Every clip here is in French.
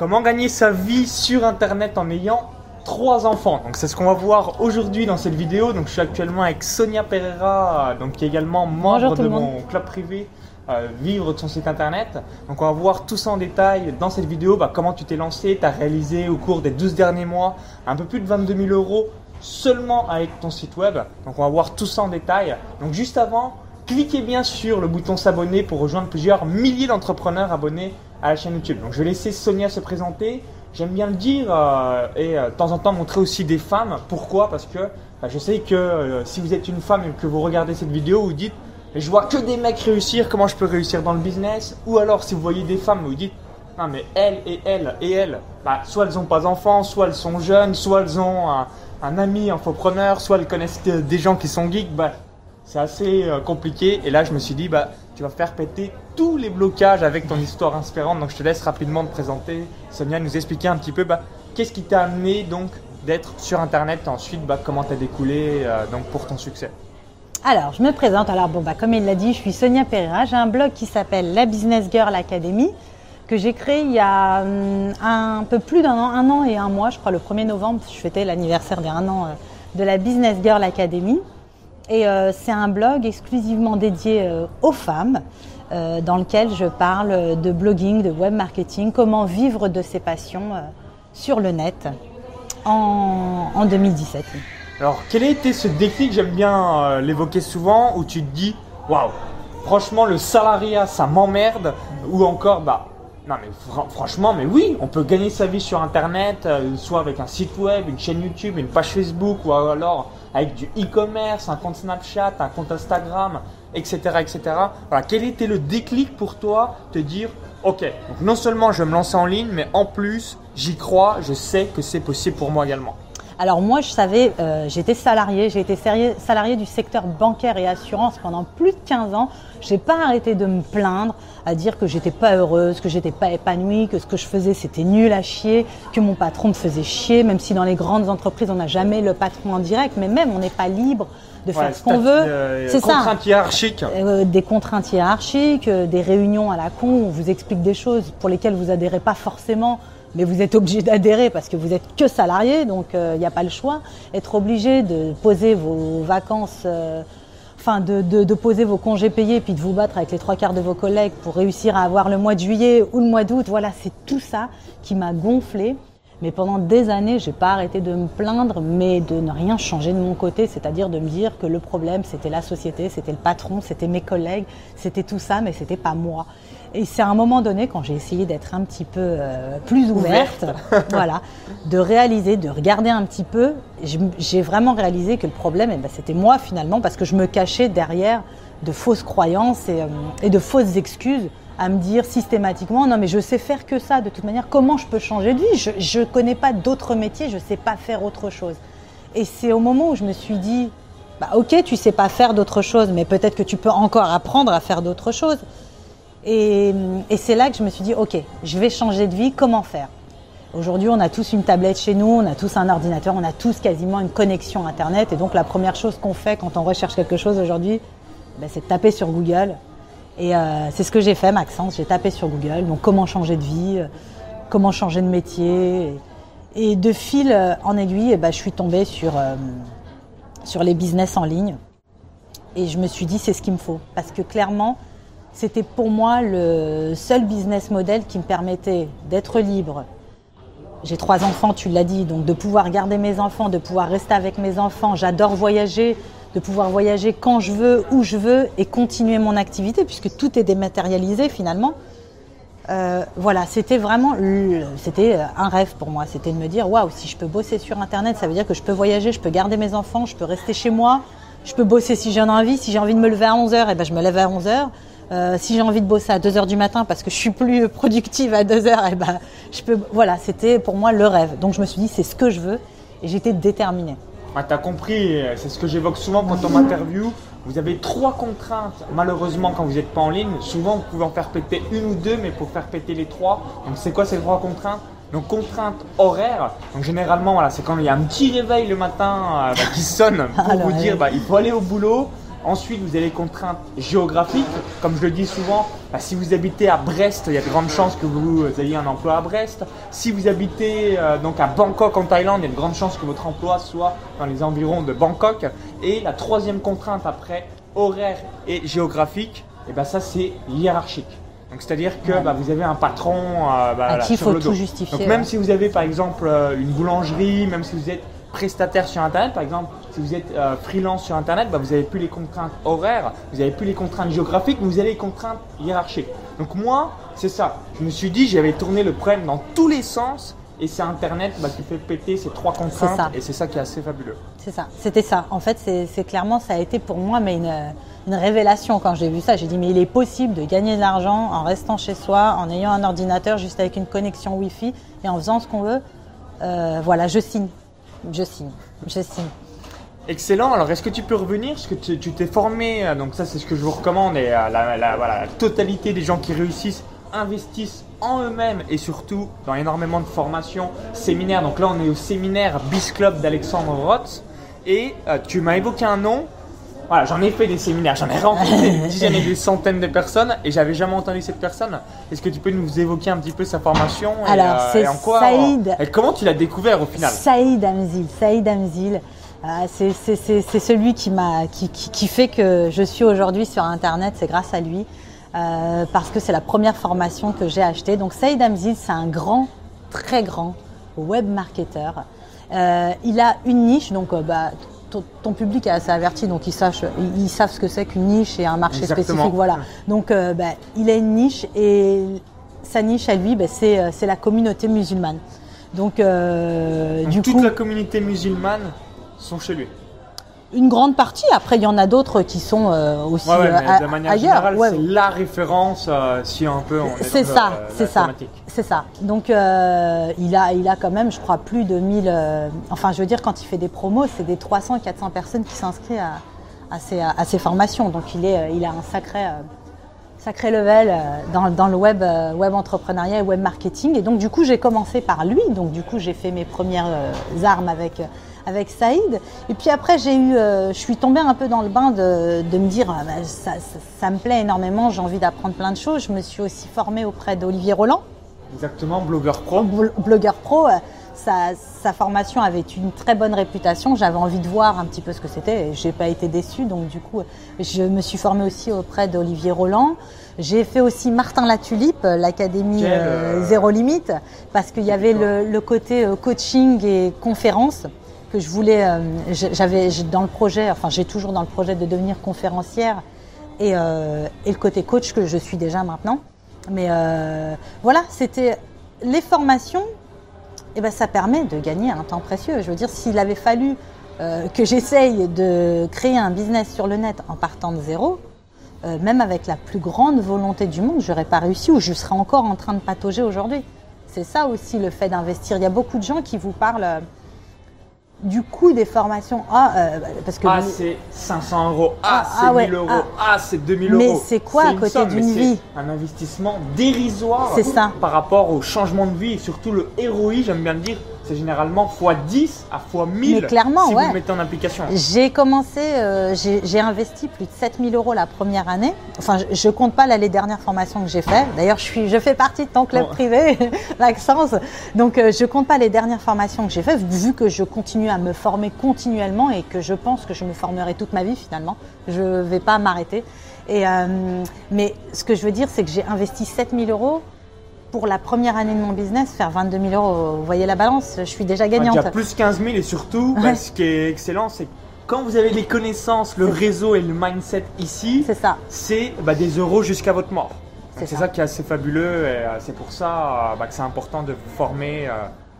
Comment gagner sa vie sur Internet en ayant trois enfants. Donc c'est ce qu'on va voir aujourd'hui dans cette vidéo. Donc je suis actuellement avec Sonia Pereira, donc qui est également membre de mon club privé. Euh, vivre de son site internet. Donc on va voir tout ça en détail dans cette vidéo, bah, comment tu t'es lancé, tu as réalisé au cours des 12 derniers mois un peu plus de 22 000 euros seulement avec ton site web. Donc on va voir tout ça en détail. Donc juste avant, cliquez bien sur le bouton s'abonner pour rejoindre plusieurs milliers d'entrepreneurs abonnés à la chaîne YouTube. Donc je vais laisser Sonia se présenter. J'aime bien le dire euh, et euh, de temps en temps montrer aussi des femmes. Pourquoi? Parce que bah, je sais que euh, si vous êtes une femme et que vous regardez cette vidéo, vous dites je vois que des mecs réussir, comment je peux réussir dans le business? Ou alors si vous voyez des femmes, vous dites non mais elles et elles et elles, bah, soit elles n'ont pas d'enfants, soit elles sont jeunes, soit elles ont un, un ami entrepreneur, soit elles connaissent des gens qui sont geeks. Bah, c'est assez compliqué. Et là, je me suis dit, bah, tu vas faire péter tous les blocages avec ton histoire inspirante. Donc je te laisse rapidement te présenter, Sonia, nous expliquer un petit peu bah, qu'est-ce qui t'a amené donc d'être sur Internet et ensuite bah, comment tu as découlé euh, donc pour ton succès? Alors, je me présente. Alors, bon, bah, comme il l'a dit, je suis Sonia Pereira. J'ai un blog qui s'appelle La Business Girl Academy que j'ai créé il y a hum, un, peu plus d'un an, un an et un mois, je crois, le 1er novembre. Je fêtais l'anniversaire d'un an euh, de la Business Girl Academy. Et euh, c'est un blog exclusivement dédié euh, aux femmes, euh, dans lequel je parle de blogging, de web marketing, comment vivre de ses passions sur le net en, 2017. Alors, quel a été ce déclic J'aime bien l'évoquer souvent, où tu te dis, waouh, franchement, le salariat, ça m'emmerde, ou encore, bah, non mais franchement, mais oui, on peut gagner sa vie sur Internet, soit avec un site web, une chaîne YouTube, une page Facebook, ou alors avec du e-commerce, un compte Snapchat, un compte Instagram, etc., etc. Voilà, quel était le déclic pour toi te dire, ok, donc non seulement je vais me lancer en ligne, mais en plus j'y crois, je sais que c'est possible pour moi également. Alors moi, je savais, euh, j'étais salarié, j'ai été salarié du secteur bancaire et assurance pendant plus de 15 ans. J'ai pas arrêté de me plaindre, à dire que j'étais pas heureuse, que j'étais pas épanouie, que ce que je faisais c'était nul à chier, que mon patron me faisait chier, même si dans les grandes entreprises on n'a jamais le patron en direct, mais même on n'est pas libre de faire ce qu'on veut. Euh, c'est ça. Contraintes hiérarchiques. Euh, des contraintes hiérarchiques, des réunions à la con où on vous explique des choses pour lesquelles vous adhérez pas forcément mais vous êtes obligé d'adhérer parce que vous êtes que salarié, donc il euh, n'y a pas le choix. Être obligé de poser vos vacances, euh, enfin de, de, de, poser vos congés payés, puis de vous battre avec les trois quarts de vos collègues pour réussir à avoir le mois de juillet ou le mois d'août, voilà, c'est tout ça qui m'a gonflé. Mais pendant des années, j'ai pas arrêté de me plaindre, mais de ne rien changer de mon côté, c'est-à-dire de me dire que le problème, c'était la société, c'était le patron, c'était mes collègues, c'était tout ça, mais c'était pas moi. Et c'est à un moment donné, quand j'ai essayé d'être un petit peu euh, plus ouverte, voilà, de réaliser, de regarder un petit peu, j'ai vraiment réalisé que le problème, eh ben, c'était moi finalement, parce que je me cachais derrière de fausses croyances et, euh, de fausses excuses à me dire systématiquement non mais je sais faire que ça de toute manière comment je peux changer de vie? Je ne connais pas d'autres métiers je ne sais pas faire autre chose et c'est au moment où je me suis dit bah ok tu sais pas faire d'autre chose mais peut-être que tu peux encore apprendre à faire d'autres choses et, c'est là que je me suis dit, ok, je vais changer de vie, comment faire? Aujourd'hui, on a tous une tablette chez nous, on a tous un ordinateur, on a tous quasiment une connexion Internet. Et donc, la première chose qu'on fait quand on recherche quelque chose aujourd'hui, ben, c'est de taper sur Google. Et euh, c'est ce que j'ai fait, Maxence. J'ai tapé sur Google. Donc, comment changer de vie, euh, comment changer de métier. Et, de fil en aiguille, eh ben, je suis tombée sur, euh, sur les business en ligne. Et je me suis dit, c'est ce qu'il me faut. Parce que clairement, c'était pour moi le seul business model qui me permettait d'être libre. J'ai trois enfants, tu l'as dit, donc de pouvoir garder mes enfants, de pouvoir rester avec mes enfants. J'adore voyager, de pouvoir voyager quand je veux, où je veux et continuer mon activité puisque tout est dématérialisé finalement. Euh, voilà, c'était vraiment c'était un rêve pour moi. C'était de me dire waouh, si je peux bosser sur Internet, ça veut dire que je peux voyager, je peux garder mes enfants, je peux rester chez moi, je peux bosser si j'en ai envie. Si j'ai envie de me lever à 11h, et ben je me lève à 11h. Euh, si j'ai envie de bosser à 2 heures du matin parce que je suis plus productive à 2 heures, et eh ben, je peux. Voilà, c'était pour moi le rêve. Donc je me suis dit, c'est ce que je veux et j'étais déterminée. Ah, tu as compris, c'est ce que j'évoque souvent quand on m'interviewe. Vous avez trois contraintes, malheureusement, quand vous n'êtes pas en ligne. Souvent, vous pouvez en faire péter une ou deux, mais pour faire péter les trois. Donc, c'est quoi ces trois contraintes? Donc contraintes horaires, donc généralement voilà, c'est quand il y a un petit réveil le matin euh, bah, qui sonne pour vous dire bah, il faut aller au boulot, Ensuite, vous avez les contraintes géographiques. Comme je le dis souvent, bah, si vous habitez à Brest, il y a de grandes chances que vous ayez un emploi à Brest. Si vous habitez euh, donc à Bangkok en Thaïlande, il y a de grandes chances que votre emploi soit dans les environs de Bangkok. Et la troisième contrainte après, horaire et géographique, et eh ben ça c'est hiérarchique. Donc c'est-à-dire que bah, vous avez un patron euh, bah, faut tout justifier. Donc même si vous avez par exemple euh, une boulangerie, même si vous êtes prestataire sur Internet, par exemple, si vous êtes euh, freelance sur Internet, bah, vous n'avez plus les contraintes horaires, vous n'avez plus les contraintes géographiques, mais vous avez les contraintes hiérarchiques. Donc moi, c'est ça. Je me suis dit, j'avais tourné le problème dans tous les sens, et c'est Internet bah, qui fait péter ces trois contraintes, et c'est ça qui est assez fabuleux. C'est ça, c'était ça. En fait, c'est clairement, ça a été pour moi, mais une une révélation quand j'ai vu ça. J'ai dit, mais il est possible de gagner de l'argent en restant chez soi, en ayant un ordinateur juste avec une connexion Wi-Fi et en faisant ce qu'on veut. Euh, voilà, je signe. Je signe. Excellent. Alors, est-ce que tu peux revenir? Parce que tu t'es formé, euh, donc ça, c'est ce que je vous recommande. Et euh, la, totalité des gens qui réussissent investissent en eux-mêmes et surtout dans énormément de formations, séminaires. Donc là, on est au séminaire BIS Club d'Alexandre Roth. Et tu m'as évoqué un nom voilà, j'en ai fait des séminaires, j'en ai rencontré des dizaines et des centaines de personnes et j'avais jamais entendu cette personne. Est-ce que tu peux nous évoquer un petit peu sa formation et, Alors, euh, c'est Saïd. Et comment tu l'as découvert au final? Saïd Amzil. Saïd Amzil. Euh, c'est celui qui, m'a, qui, qui, fait que je suis aujourd'hui sur Internet, c'est grâce à lui. Euh, parce que c'est la première formation que j'ai achetée. Donc Saïd Amzil, c'est un grand, très grand web marketer. il a une niche, donc bah, ton, public est assez averti, donc ils, savent, ils, savent ce que c'est qu'une niche et un marché spécifique. Voilà. Donc, euh, bah, il a une niche et sa niche à lui, bah, euh, c'est la communauté musulmane. Donc, euh, du toute la communauté musulmane sont chez lui une grande partie. Après, il y en a d'autres qui sont euh, aussi ouais, euh, de manière ailleurs. c'est la référence euh, si un peu C'est ça, c'est ça, c'est ça. Donc il a, il a quand même, je crois, plus de 1000. enfin, je veux dire, quand il fait des promos, c'est des 300, 400 personnes qui s'inscrivent à, ces, à, ces, formations. Donc il est, il a un sacré. Sacré level dans, dans le web, web entrepreneuriat et web marketing. Et donc, du coup, j'ai commencé par lui. Donc, du coup, j'ai fait mes premières armes avec, avec Saïd. Et puis après, j'ai eu, euh, je suis tombée un peu dans le bain de, me dire, ah, bah, ça, me plaît énormément, j'ai envie d'apprendre plein de choses. Je me suis aussi formée auprès d'Olivier Roland. Exactement, blogueur pro. blogueur pro. Euh, sa, formation avait une très bonne réputation. J'avais envie de voir un petit peu ce que c'était et j'ai pas été déçue. Donc du coup, je me suis formée aussi auprès d'Olivier Roland. J'ai fait aussi Martin Latulipe, l'académie euh, Zéro Limite, parce qu'il y avait le, le côté coaching et conférence que je voulais, euh, j'avais dans le projet, enfin j'ai toujours dans le projet de devenir conférencière et, euh, et, le côté coach que je suis déjà maintenant. Mais euh, voilà, c'était les formations, et eh ben ça permet de gagner un temps précieux. Je veux dire, s'il avait fallu que j'essaye de créer un business sur le net en partant de zéro, même avec la plus grande volonté du monde, j'aurais pas réussi ou je serais encore en train de patauger aujourd'hui. C'est ça aussi le fait d'investir. Il y a beaucoup de gens qui vous parlent du coût des formations. Ah, euh, parce que ah, c'est 500 euros. Ah, ah c'est 1000 euros. Ah, ah c'est 2000 euros. Mais c'est quoi à côté d'une vie Un investissement dérisoire. C'est ça. Par rapport au changement de vie et surtout le ROI, j'aime bien le dire, c'est généralement x10 à x1000 clairement, si vous le mettez en application. J'ai commencé, euh, j'ai investi plus de 7000 euros la première année. Enfin, je, ne compte pas les dernières formations que j'ai fait. D'ailleurs, je, suis, je fais partie de ton club privé, Maxence. Donc, je euh, je compte pas les dernières formations que j'ai faites, vu que je continue à me former continuellement et que je pense que je me formerai toute ma vie finalement. Je ne vais pas m'arrêter. Et, euh, mais ce que je veux dire, c'est que j'ai investi 7000 euros pour la première année de mon business, faire 22 000 euros, vous voyez la balance, je suis déjà gagnante. Il y a plus 15 000 et surtout, bah, ce qui est excellent, c'est quand vous avez les connaissances, le réseau et le mindset ici, c'est ça. C'est bah, des euros jusqu'à votre mort. C'est ça. qui est assez fabuleux et euh, c'est pour ça bah, que c'est important de vous former. Euh,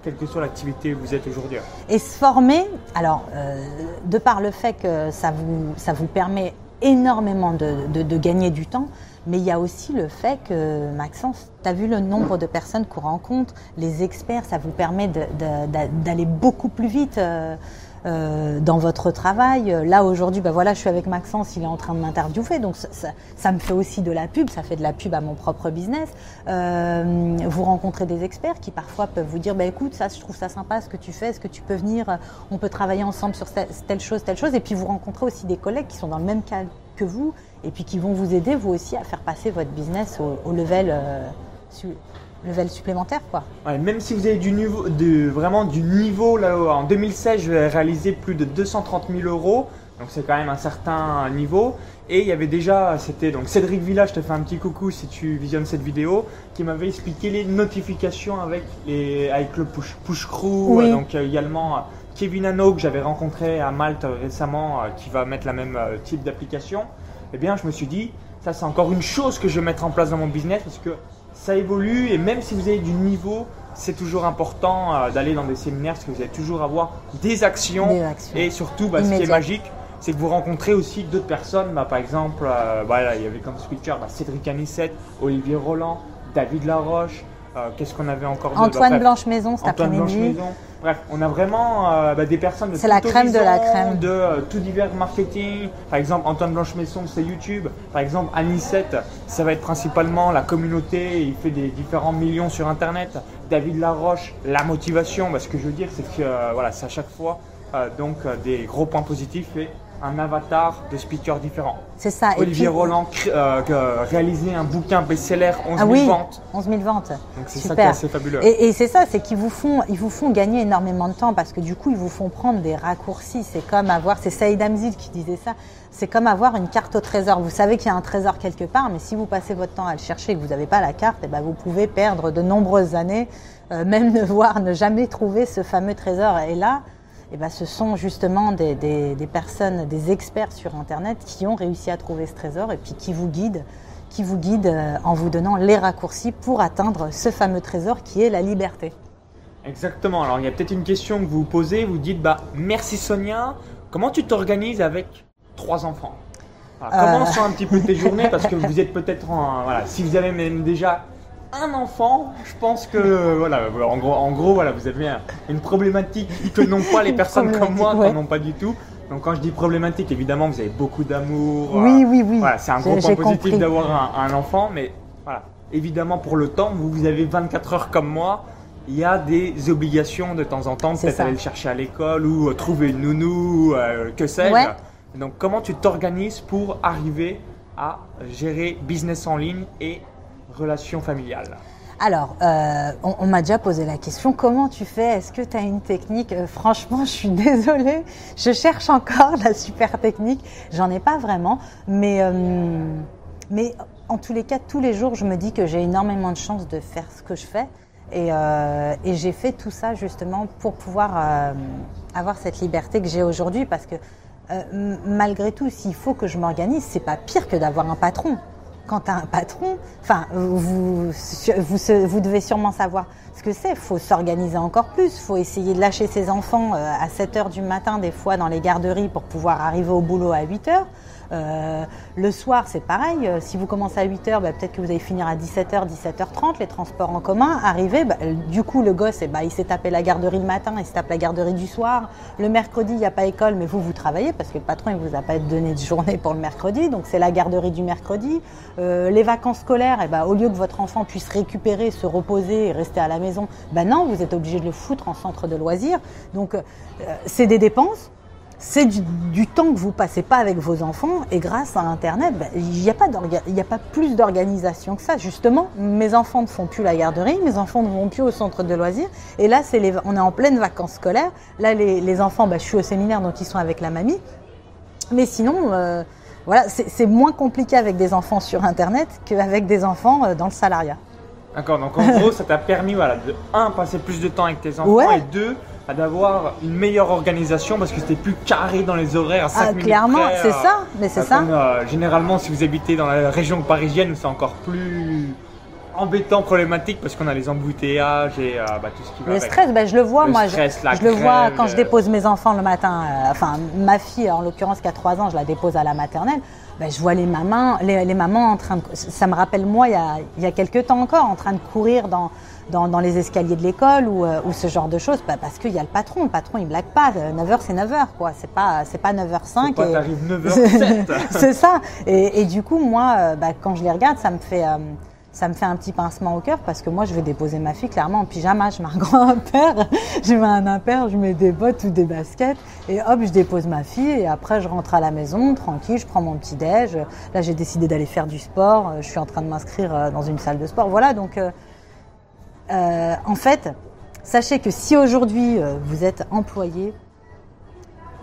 quelle que soit l'activité où vous êtes aujourd'hui. Et se former, alors, euh, de par le fait que ça vous, ça vous permet énormément de, de gagner du temps, mais il y a aussi le fait que, Maxence, tu as vu le nombre de personnes qu'on rencontre, les experts, ça vous permet d'aller beaucoup plus vite. Euh, euh, dans votre travail. Là aujourd'hui, bah voilà, je suis avec Maxence, il est en train de m'interviewer, donc ça, me fait aussi de la pub, ça fait de la pub à mon propre business. Euh, vous rencontrez des experts qui parfois peuvent vous dire, bah écoute, ça, je trouve ça sympa ce que tu fais, est-ce que tu peux venir, on peut travailler ensemble sur telle chose, telle chose. Et puis vous rencontrez aussi des collègues qui sont dans le même cas que vous et puis qui vont vous aider vous aussi à faire passer votre business au, level euh, level supplémentaire quoi. même si vous avez du niveau, de, vraiment du niveau là en 2016, je vais réaliser plus de 230 000 euros, donc c'est quand même un certain niveau. Et il y avait déjà, c'était donc Cédric Villa, je te fais un petit coucou si tu visionnes cette vidéo, qui m'avait expliqué les notifications avec les avec le push, push crew, donc euh, également euh, Kevin Hano que j'avais rencontré à Malte récemment, euh, qui va mettre la même type d'application. Eh bien, je me suis dit, ça c'est encore une chose que je vais mettre en place dans mon business parce que ça évolue et même si vous avez du niveau, c'est toujours important euh, d'aller dans des séminaires parce que vous allez toujours avoir des actions, et surtout bah, ce qui est magique, c'est que vous rencontrez aussi d'autres personnes. Bah, par exemple, euh, il y avait comme speaker bah, Cédric Anissette, Olivier Roland, David Laroche. Euh, qu'est-ce qu'on avait encore Antoine Blanche Maison cet après-midi. Bref, on a vraiment euh, bah, des personnes de C'est la crème de la crème. De euh, tout divers marketing. Par exemple, Antoine Blanche-Messon, c'est YouTube. Par exemple, Anisette, ça va être principalement la communauté. Il fait des différents millions sur Internet. David Laroche, la motivation. Bah, ce que je veux dire, c'est que voilà, c'est à chaque fois donc des gros points positifs et un avatar de speakers différents. C'est ça. Olivier Roland euh, réalisé un bouquin best-seller 11 000 ah oui, ventes. 11 000 ventes. Donc c'est ça qui est assez fabuleux. Et, c'est ça, c'est qu'ils vous font, ils vous font gagner énormément de temps parce que du coup, ils vous font prendre des raccourcis. C'est comme avoir, c'est Saïd Amzid qui disait ça. C'est comme avoir une carte au trésor. Vous savez qu'il y a un trésor quelque part, mais si vous passez votre temps à le chercher et que vous n'avez pas la carte, eh ben vous pouvez perdre de nombreuses années, euh, même ne voir, ne jamais trouver ce fameux trésor. Et là, eh ben, ce sont justement des, personnes, des experts sur Internet qui ont réussi à trouver ce trésor et puis qui vous guident, qui vous guident euh, en vous donnant les raccourcis pour atteindre ce fameux trésor qui est la liberté. Exactement. Alors il y a peut-être une question que vous vous posez, vous dites bah merci Sonia, comment tu t'organises avec trois enfants? Comment euh. sont un petit peu tes journées parce que vous êtes peut-être en voilà, si vous avez même déjà un enfant, je pense que voilà, en gros, en gros voilà, vous avez une problématique que n'ont pas les personnes comme moi, qui n'ont pas du tout. Donc quand je dis problématique, évidemment, vous avez beaucoup d'amour. Oui, oui, oui. Voilà, c'est un gros point positif d'avoir un, enfant, mais voilà, évidemment pour le temps, vous, vous avez 24 heures comme moi. Il y a des obligations de temps en temps, peut-être aller le chercher à l'école ou euh, trouver une nounou, euh, que sais-je. Donc comment tu t'organises pour arriver à gérer business en ligne et relation familiale. Alors, euh, on, m'a déjà posé la question, comment tu fais? Est-ce que tu as une technique? Euh, Franchement, je suis désolée, je cherche encore la super technique. J'en ai pas vraiment, mais, euh, mais en tous les cas, tous les jours, je me dis que j'ai énormément de chance de faire ce que je fais. Et, et j'ai fait tout ça justement pour pouvoir avoir cette liberté que j'ai aujourd'hui. Parce que malgré tout, s'il faut que je m'organise, c'est pas pire que d'avoir un patron quand tu as un patron, enfin, vous, vous, vous, devez sûrement savoir ce que c'est. Il faut s'organiser encore plus. Il faut essayer de lâcher ses enfants euh, à 7 heures du matin, des fois, dans les garderies pour pouvoir arriver au boulot à 8 heures. Euh, le soir, c'est pareil. Euh, si vous commencez à 8h, bah, peut-être que vous allez finir à 17h, 17h30, les transports en commun. Arrivé, bah, du coup, le gosse, eh bah, il s'est tapé la garderie le matin, il s'est tapé la garderie du soir. Le mercredi, il n'y a pas école, mais vous, vous travaillez parce que le patron, il vous a pas donné de journée pour le mercredi. Donc, c'est la garderie du mercredi. Euh, les vacances scolaires, eh ben, au lieu que votre enfant puisse récupérer, se reposer et rester à la maison, ben non, vous êtes obligé de le foutre en centre de loisirs. Donc, c'est des dépenses c'est du, temps que vous passez pas avec vos enfants et grâce à Internet, ben, il n'y a, pas a pas plus d'organisation que ça. Justement, mes enfants ne font plus la garderie, mes enfants ne vont plus au centre de loisirs et là, c'est les, on est en pleine vacances scolaires. Là, les, enfants, ben, je suis au séminaire donc ils sont avec la mamie. Mais sinon, euh, voilà, c'est moins compliqué avec des enfants sur Internet qu'avec des enfants euh, dans le salariat. D'accord, donc en gros, ça t'a permis voilà, de, un, passer plus de temps avec tes enfants et deux, d'avoir une meilleure organisation parce que c'était plus carré dans les horaires. ah, clairement, c'est euh, ça, mais c'est ça. Euh, généralement, si vous habitez dans la région parisienne, c'est encore plus embêtant, problématique parce qu'on a les embouteillages et euh, bah, tout ce qui va. Le stress, bah, je le vois, moi. je, le vois quand je dépose mes enfants le matin. enfin, ma fille, en l'occurrence, qui a 3 ans, je la dépose à la maternelle. Bah, je vois les mamans, les, mamans en train de. Ça me rappelle moi, il y, a, il y a quelques temps encore, en train de courir dans dans, les escaliers de l'école ou, ce genre de choses bah, Parce qu'il y a le patron. Le patron, il blague pas. 9h, c'est 9h, quoi. C'est pas, c'est pas 9h05. Pas, et... 9h07. c'est ça. Et, du coup, moi, bah, quand je les regarde, ça me fait ça me fait un petit pincement au cœur parce que moi, je vais déposer ma fille clairement en pyjama. Je mets un grand impair, je mets un impair, je mets des bottes ou des baskets et hop, je dépose ma fille et après, je rentre à la maison tranquille, je prends mon petit déj. Là, j'ai décidé d'aller faire du sport. Je suis en train de m'inscrire euh, dans une salle de sport. Voilà, donc euh, euh, en fait, sachez que si aujourd'hui vous êtes employé,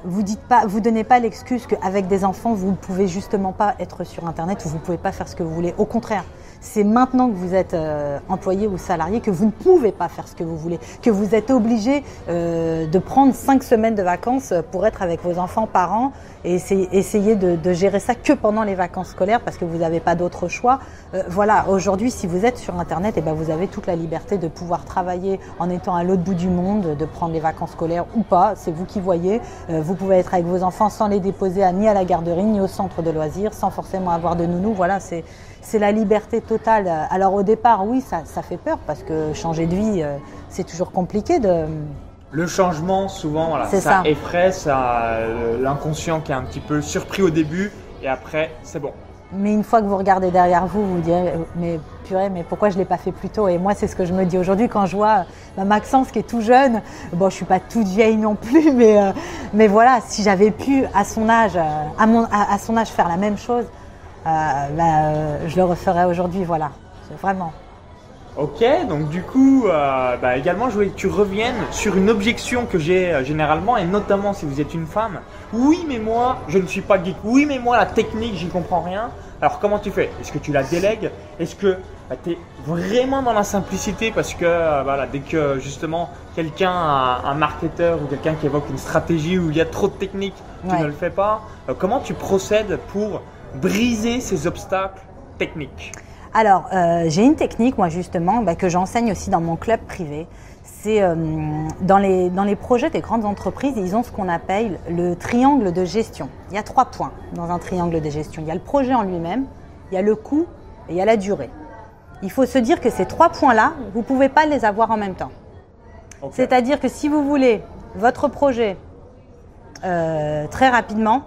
vous vous donnez pas l'excuse qu'avec des enfants, vous ne pouvez justement pas être sur Internet ou vous ne pouvez pas faire ce que vous voulez. Au contraire, c'est maintenant que vous êtes euh, employé ou salarié que vous ne pouvez pas faire ce que vous voulez, que vous êtes obligé euh, de prendre cinq semaines de vacances pour être avec vos enfants par an et essayer, de, gérer ça que pendant les vacances scolaires parce que vous n'avez pas d'autre choix. Euh, voilà, aujourd'hui, si vous êtes sur Internet, et eh ben vous avez toute la liberté de pouvoir travailler en étant à l'autre bout du monde, de prendre les vacances scolaires ou pas, c'est vous qui voyez. vous pouvez être avec vos enfants sans les déposer à, ni à la garderie ni au centre de loisirs, sans forcément avoir de nounou. Voilà, c'est c'est la liberté totale. Alors au départ, oui, ça, fait peur parce que changer de vie, euh, c'est toujours compliqué de... Le changement, souvent, voilà, ça, effraie, ça euh, l'inconscient qui est un petit peu surpris au début et après, c'est bon. Mais une fois que vous regardez derrière vous, vous vous direz, euh, mais purée, mais pourquoi je ne l'ai pas fait plus tôt? Et moi, c'est ce que je me dis aujourd'hui quand je vois Maxence qui est tout jeune. Bon, je suis pas toute vieille non plus, mais, mais voilà, si j'avais pu à son âge, à, mon, à son âge faire la même chose, bah, euh, je le referai aujourd'hui, voilà, vraiment. Ok, donc du coup, euh, bah, également, je voulais que tu reviennes sur une objection que j'ai généralement, et notamment si vous êtes une femme. Oui, mais moi, je ne suis pas geek. Oui, mais moi, la technique, j'y comprends rien. Alors, comment tu fais? Est-ce que tu la délègues? Est-ce que bah, tu es vraiment dans la simplicité Parce que voilà, dès que justement quelqu'un, un marketeur ou quelqu'un qui évoque une stratégie où il y a trop de technique, tu ne le fais pas. comment tu procèdes pour briser ces obstacles techniques Alors, euh, j'ai une technique, moi justement, bah, que j'enseigne aussi dans mon club privé. C'est euh, dans, les, dans les projets des grandes entreprises, ils ont ce qu'on appelle le triangle de gestion. Il y a trois points dans un triangle de gestion. Il y a le projet en lui-même, il y a le coût et il y a la durée. Il faut se dire que ces trois points-là, vous ne pouvez pas les avoir en même temps. C'est-à-dire que si vous voulez votre projet euh, très rapidement,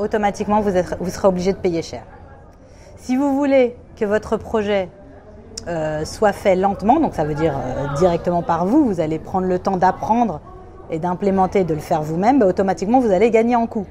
automatiquement, vous, vous serez obligé de payer cher. Si vous voulez que votre projet euh, soit fait lentement, donc ça veut dire euh, directement par vous, vous allez prendre le temps d'apprendre et d'implémenter, de le faire vous-même, bah, automatiquement vous allez gagner en coût.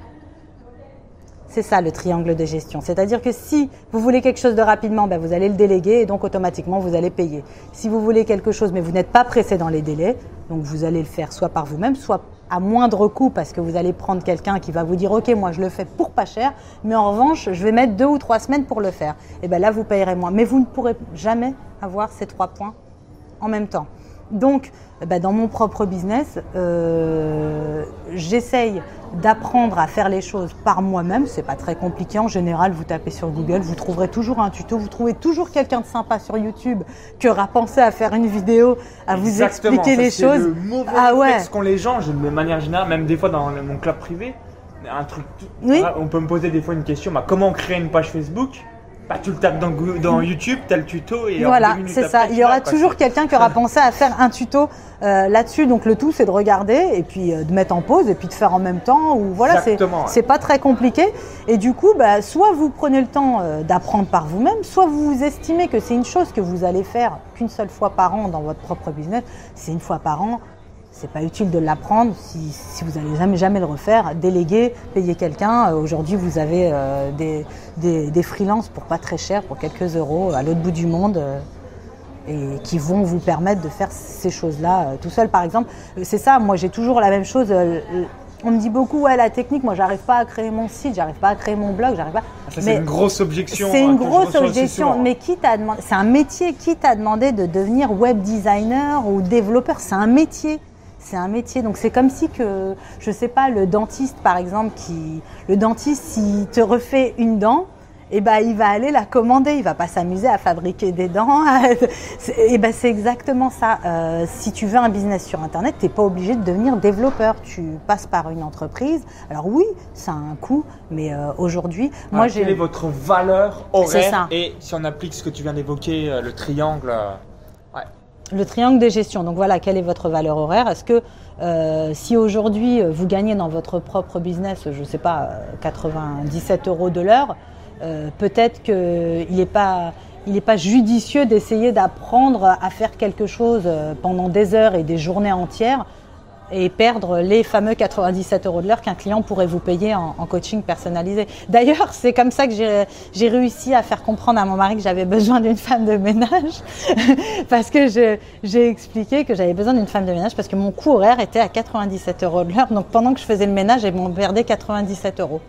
C'est ça le triangle de gestion. C'est-à-dire que si vous voulez quelque chose de rapidement, bah, vous allez le déléguer et donc automatiquement vous allez payer. Si vous voulez quelque chose mais vous n'êtes pas pressé dans les délais, donc vous allez le faire soit par vous-même, soit à moindre coût parce que vous allez prendre quelqu'un qui va vous dire ok moi je le fais pour pas cher mais en revanche je vais mettre deux ou trois semaines pour le faire. Et bien là vous payerez moins. Mais vous ne pourrez jamais avoir ces trois points en même temps donc ben, dans mon propre business euh, j'essaye d'apprendre à faire les choses par moi-même. C'est pas très compliqué. En général, vous tapez sur Google, vous trouverez toujours un tuto, vous trouvez toujours quelqu'un de sympa sur YouTube qui aura pensé à faire une vidéo, à vous expliquer les choses. Le mauvais ah ouais. Qu'ont les gens, de manière générale, même des fois dans mon club privé, un truc. Oui. On peut me poser des fois une question, bah, comment créer une page Facebook? Bah, tu le tapes dans, dans YouTube, tu as le tuto et voilà, c'est ça. Il y aura toujours quelqu'un qui aura pensé à faire un tuto euh, là-dessus. Donc le tout, c'est de regarder et puis euh, de mettre en pause et puis de faire en même temps. Ou voilà, c'est c'est pas très compliqué. Et du coup, bah, soit vous prenez le temps euh, d'apprendre par vous-même, soit vous estimez que c'est une chose que vous allez faire qu'une seule fois par an dans votre propre business. C'est une fois par an c'est pas utile de l'apprendre si, si, vous n'allez jamais, jamais le refaire. Déléguer, payer quelqu'un. Euh, aujourd'hui, vous avez euh, des, des, des freelances pour pas très cher, pour quelques euros, à l'autre bout du monde, euh, et qui vont vous permettre de faire ces choses-là tout seul, par exemple. C'est ça, moi j'ai toujours la même chose. on me dit beaucoup, ouais, la technique, moi j'arrive pas à créer mon site, j'arrive pas à créer mon blog, j'arrive pas. Ah, c'est une grosse objection. C'est une grosse objection, mais qui t'a demandé, c'est un métier, qui t'a demandé de devenir web designer ou développeur, c'est un métier c'est un métier. Donc c'est comme si que, je sais pas, le dentiste par exemple, qui, le dentiste, s'il te refait une dent, eh ben, il va aller la commander, il va pas s'amuser à fabriquer des dents. et ben, c'est exactement ça. Euh, si tu veux un business sur Internet, tu n'es pas obligé de devenir développeur. Tu passes par une entreprise. Alors oui, ça a un coût, mais euh, aujourd'hui, moi j'ai. Quelle est votre valeur horaire Et si on applique ce que tu viens d'évoquer, euh, le triangle. Le triangle des gestions. Donc voilà, quelle est votre valeur horaire? Est-ce que euh, si aujourd'hui vous gagnez dans votre propre business, je ne sais pas, 97 euros de l'heure, peut-être qu'il n'est pas il n'est pas judicieux d'essayer d'apprendre à faire quelque chose pendant des heures et des journées entières et perdre les fameux 97 euros de l'heure qu'un client pourrait vous payer en, coaching personnalisé. D'ailleurs, c'est comme ça que j'ai réussi à faire comprendre à mon mari que j'avais besoin d'une femme de ménage, parce que j'ai expliqué que j'avais besoin d'une femme de ménage parce que mon coût horaire était à 97 euros de l'heure. Donc pendant que je faisais le ménage, j'ai perdais 97 euros.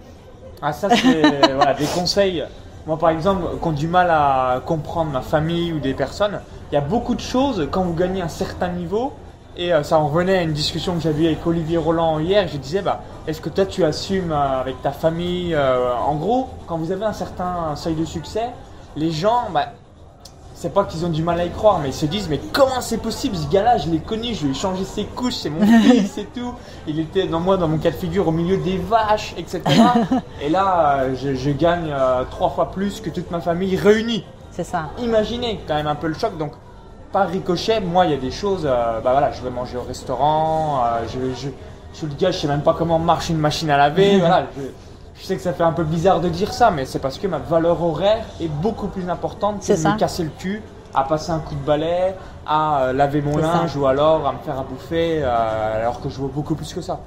Ah ça, c'est des conseils. Moi, par exemple, qui ont du mal à comprendre ma famille ou des personnes, il y a beaucoup de choses, quand vous gagnez un certain niveau, et euh, ça en revenait à une discussion que j'avais avec Olivier Roland hier. Je disais, bah, est-ce que toi tu assumes euh, avec ta famille euh, En gros, quand vous avez un certain seuil de succès, les gens, bah, c'est pas qu'ils ont du mal à y croire, mais ils se disent, mais comment c'est possible? Ce gars-là, je l'ai connu, je lui ai changé ses couches, c'est mon fils et tout. Il était dans moi, dans mon cas de figure, au milieu des vaches, etc. et là, je, je gagne trois fois plus que toute ma famille réunie. C'est ça. Imaginez quand même un peu le choc. Donc, par ricochet, moi, il y a des choses, euh, bah voilà, je vais manger au restaurant, euh, je, je, je, suis le gars, je sais même pas comment marche une machine à laver, voilà, je, sais que ça fait un peu bizarre de dire ça, mais c'est parce que ma valeur horaire est beaucoup plus importante que de me casser le cul à passer un coup de balai, à euh, laver mon linge ou alors à me faire à bouffer, alors que je vois beaucoup plus que ça.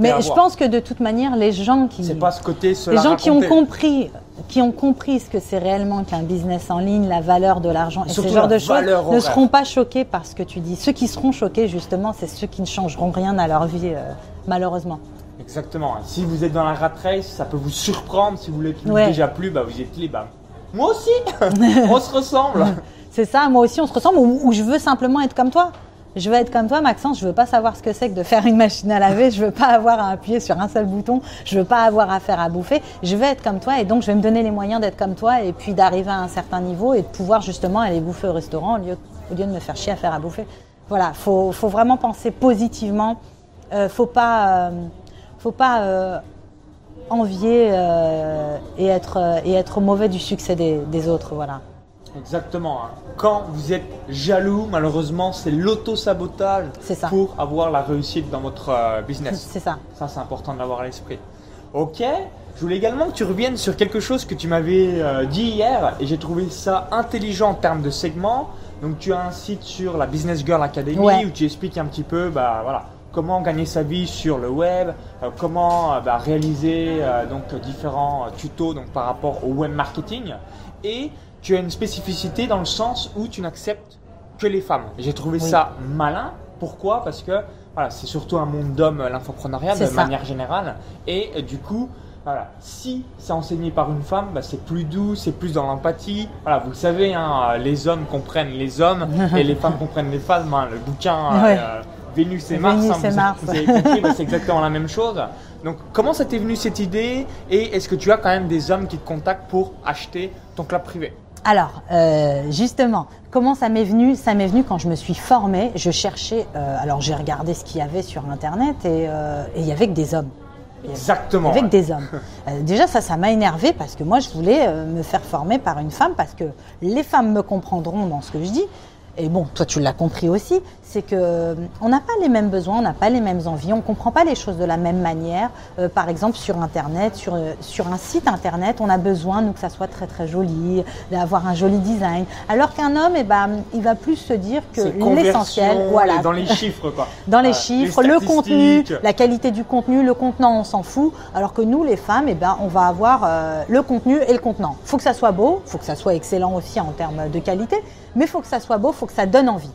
Mais je pense que de toute manière, les gens qui, c'est pas ce côté, les gens qui ont compris, qui ont compris ce que c'est réellement qu'un business en ligne, la valeur de l'argent et, ce genre de choses, ne seront pas choqués par ce que tu dis. Ceux qui seront choqués, justement, c'est ceux qui ne changeront rien à leur vie, euh, malheureusement. Exactement. Si vous êtes dans la rat race, ça peut vous surprendre. Si vous l'êtes déjà plus, bah vous êtes libre. Bah, moi aussi, on se ressemble. C'est ça, moi aussi on se ressemble ou je veux simplement être comme toi je veux être comme toi, Maxence, je veux pas savoir ce que c'est que de faire une machine à laver, je veux pas avoir à appuyer sur un seul bouton, je veux pas avoir à faire à bouffer, je veux être comme toi et donc je vais me donner les moyens d'être comme toi et puis d'arriver à un certain niveau et de pouvoir justement aller bouffer au restaurant au lieu, au lieu de me faire chier à faire à bouffer. Voilà, faut, faut vraiment penser positivement, euh, faut pas, euh, faut pas euh, envier euh, et être et être mauvais du succès des, des autres, voilà. Exactement. Hein. Quand vous êtes jaloux, malheureusement, c'est l'auto-sabotage pour avoir la réussite dans votre euh, business. C'est ça. Ça, c'est important de l'avoir à l'esprit. Ok. Je voulais également que tu reviennes sur quelque chose que tu m'avais euh, dit hier et j'ai trouvé ça intelligent en termes de segment. Donc, tu as un site sur la Business Girl Academy où tu expliques un petit peu, bah voilà, comment gagner sa vie sur le web, euh, comment bah, réaliser donc différents tutos donc par rapport au web marketing et tu as une spécificité dans le sens où tu n'acceptes que les femmes. J'ai trouvé ça malin. Pourquoi? Parce que voilà, c'est surtout un monde d'hommes, l'infoprenariat de manière générale. Et euh, du coup, voilà, si c'est enseigné par une femme, bah, c'est plus doux, c'est plus dans l'empathie. Voilà, vous le savez, hein, les hommes comprennent les hommes et les femmes comprennent les femmes. Hein. le bouquin euh, Vénus et Mars, Vénus hein, vous, avez compris, bah, c'est exactement la même chose. Donc, comment ça t'est venu cette idée? Et est-ce que tu as quand même des hommes qui te contactent pour acheter ton club privé? Alors, euh, justement, comment ça m'est venu? Ça m'est venu quand je me suis formée. Je cherchais. Euh, alors, j'ai regardé ce qu'il y avait sur Internet et, euh, il y avait que des hommes. Exactement. Avec des hommes. déjà, ça, ça m'a énervé parce que moi, je voulais me faire former par une femme parce que les femmes me comprendront dans ce que je dis. Et bon, toi, tu l'as compris aussi c'est que euh, on n'a pas les mêmes besoins, on n'a pas les mêmes envies, on comprend pas les choses de la même manière. Euh, par exemple, sur Internet, sur, euh, sur un site Internet, on a besoin, nous, que ça soit très très joli, d'avoir un joli design. Alors qu'un homme, eh ben, il va plus se dire que l'essentiel, voilà, dans les chiffres, quoi. dans les chiffres, le contenu, la qualité du contenu, le contenant, on s'en fout. Alors que nous, les femmes, eh ben, on va avoir le contenu et le contenant. Faut que ça soit beau, faut que ça soit excellent aussi en termes de qualité, mais faut que ça soit beau, faut que ça donne envie.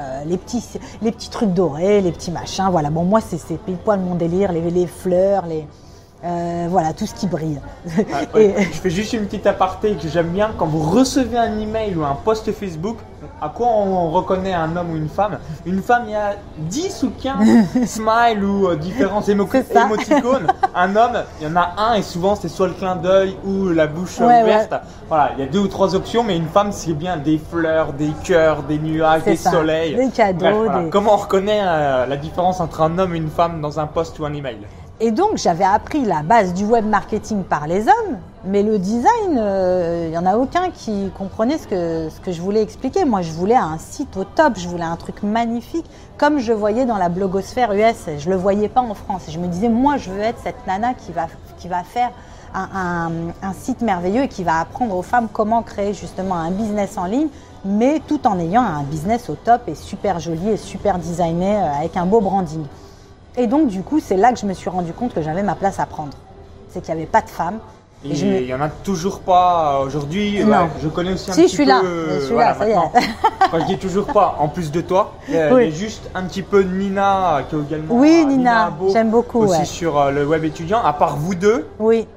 Euh, les, petits, les petits trucs dorés, les petits machins. Voilà, bon, moi, c'est pile poil mon délire, les, les fleurs, les, euh, voilà, tout ce qui brille. Ah, je fais juste une petite aparté que j'aime bien. Quand vous recevez un email ou un post Facebook, à quoi on reconnaît un homme ou une femme? Une femme, il y a 10 ou 15 smiles ou euh, différents émoticônes. un homme, il y en a un et souvent c'est soit le clin d'œil ou la bouche ouverte. Voilà, il y a deux ou trois options, mais une femme, c'est bien des fleurs, des cœurs, des nuages, des soleils. Des cadeaux. Comment on reconnaît euh, la différence entre un homme et une femme dans un post ou un email? Et donc, j'avais appris la base du web marketing par les hommes, mais le design, il euh, n'y en a aucun qui comprenait ce que, ce que je voulais expliquer. Moi, je voulais un site au top, je voulais un truc magnifique, comme je voyais dans la blogosphère US. Je ne le voyais pas en France. Et je me disais, moi, je veux être cette nana qui va, qui va faire un, un, site merveilleux et qui va apprendre aux femmes comment créer justement un business en ligne, mais tout en ayant un business au top et super joli et super designé euh, avec un beau branding. Et donc, du coup, c'est là que je me suis rendu compte que j'avais ma place à prendre. C'est qu'il n'y avait pas de femmes. Et, il n'y en a toujours pas aujourd'hui. je connais aussi un si, petit je suis Là. Je suis là, ça y est. je dis toujours pas, en plus de toi, il y a juste un petit peu Nina qui est également. Oui, Nina, j'aime beaucoup. Aussi sur euh, le web étudiant. À part vous deux. Oui.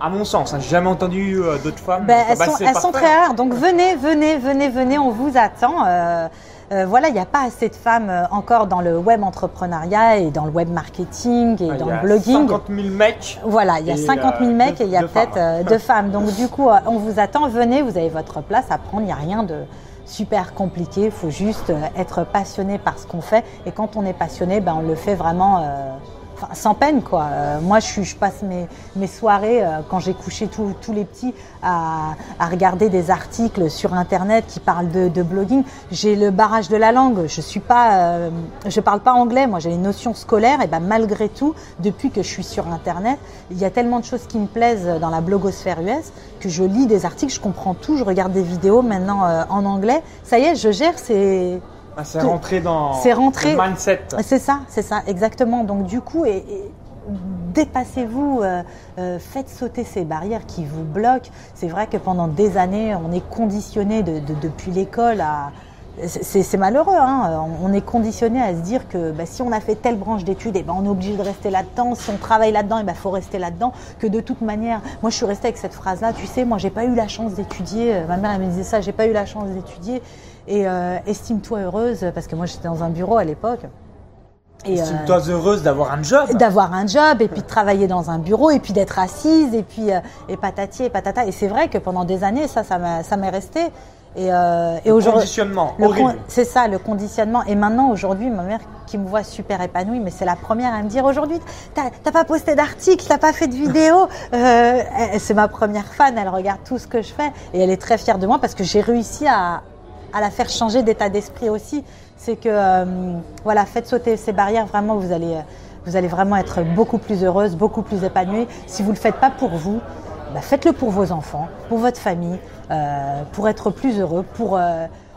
À mon sens, hein, j'ai jamais entendu euh, d'autres femmes. Ben, elles, sont, elles sont, très rares. Donc venez, venez, venez, venez, on vous attend. Euh, euh, voilà, il n'y a pas assez de femmes euh, encore dans le web entrepreneuriat et dans le web marketing et dans le blogging. 50 000 mecs. Voilà, il y a 50 000 euh, mecs et il y a peut-être deux femmes. Donc du coup, on vous attend, venez, vous avez votre place à prendre, il n'y a rien de super compliqué, il faut juste être passionné par ce qu'on fait. Et quand on est passionné, ben, on le fait vraiment sans peine quoi. Euh, moi je, passe mes, soirées euh, quand j'ai couché tous les petits à, regarder des articles sur internet qui parlent de, blogging. J'ai le barrage de la langue. Je suis pas, euh, je parle pas anglais. Moi j'ai les notions scolaires et ben malgré tout, depuis que je suis sur internet, il y a tellement de choses qui me plaisent dans la blogosphère US que je lis des articles, je comprends tout, je regarde des vidéos maintenant en anglais. Ça y est, je gère ces ah, c'est rentré dans le mindset. C'est ça, c'est ça, exactement. Donc du coup, et, dépassez-vous, euh, euh, faites sauter ces barrières qui vous bloquent. C'est vrai que pendant des années, on est conditionné depuis l'école à... C'est malheureux, hein. on est conditionné à se dire que bah, si on a fait telle branche d'études, eh ben, on est obligé de rester là-dedans. Si on travaille là-dedans, il eh ben, faut rester là-dedans. Que de toute manière, moi je suis restée avec cette phrase-là, tu sais, moi j'ai pas eu la chance d'étudier. Ma mère elle me disait ça, j'ai pas eu la chance d'étudier et euh, estime-toi heureuse, parce que moi j'étais dans un bureau à l'époque. Estime-toi euh, heureuse d'avoir un job. D'avoir un job, et puis de travailler dans un bureau, et puis d'être assise, et puis euh, et patati et patata. Et c'est vrai que pendant des années, ça, ça m'est resté. Et, euh, et le conditionnement, C'est ça, le conditionnement. Et maintenant, aujourd'hui, ma mère qui me voit super épanouie, mais c'est la première à me dire aujourd'hui, t'as pas posté d'article, t'as pas fait de vidéo. Euh, c'est ma première fan, elle regarde tout ce que je fais et elle est très fière de moi parce que j'ai réussi à, à la faire changer d'état d'esprit aussi. C'est que, euh, voilà, faites sauter ces barrières, vraiment, vous allez, vous allez vraiment être beaucoup plus heureuse, beaucoup plus épanouie. Si vous ne le faites pas pour vous, bah, faites-le pour vos enfants, pour votre famille, euh, pour être plus heureux, pour...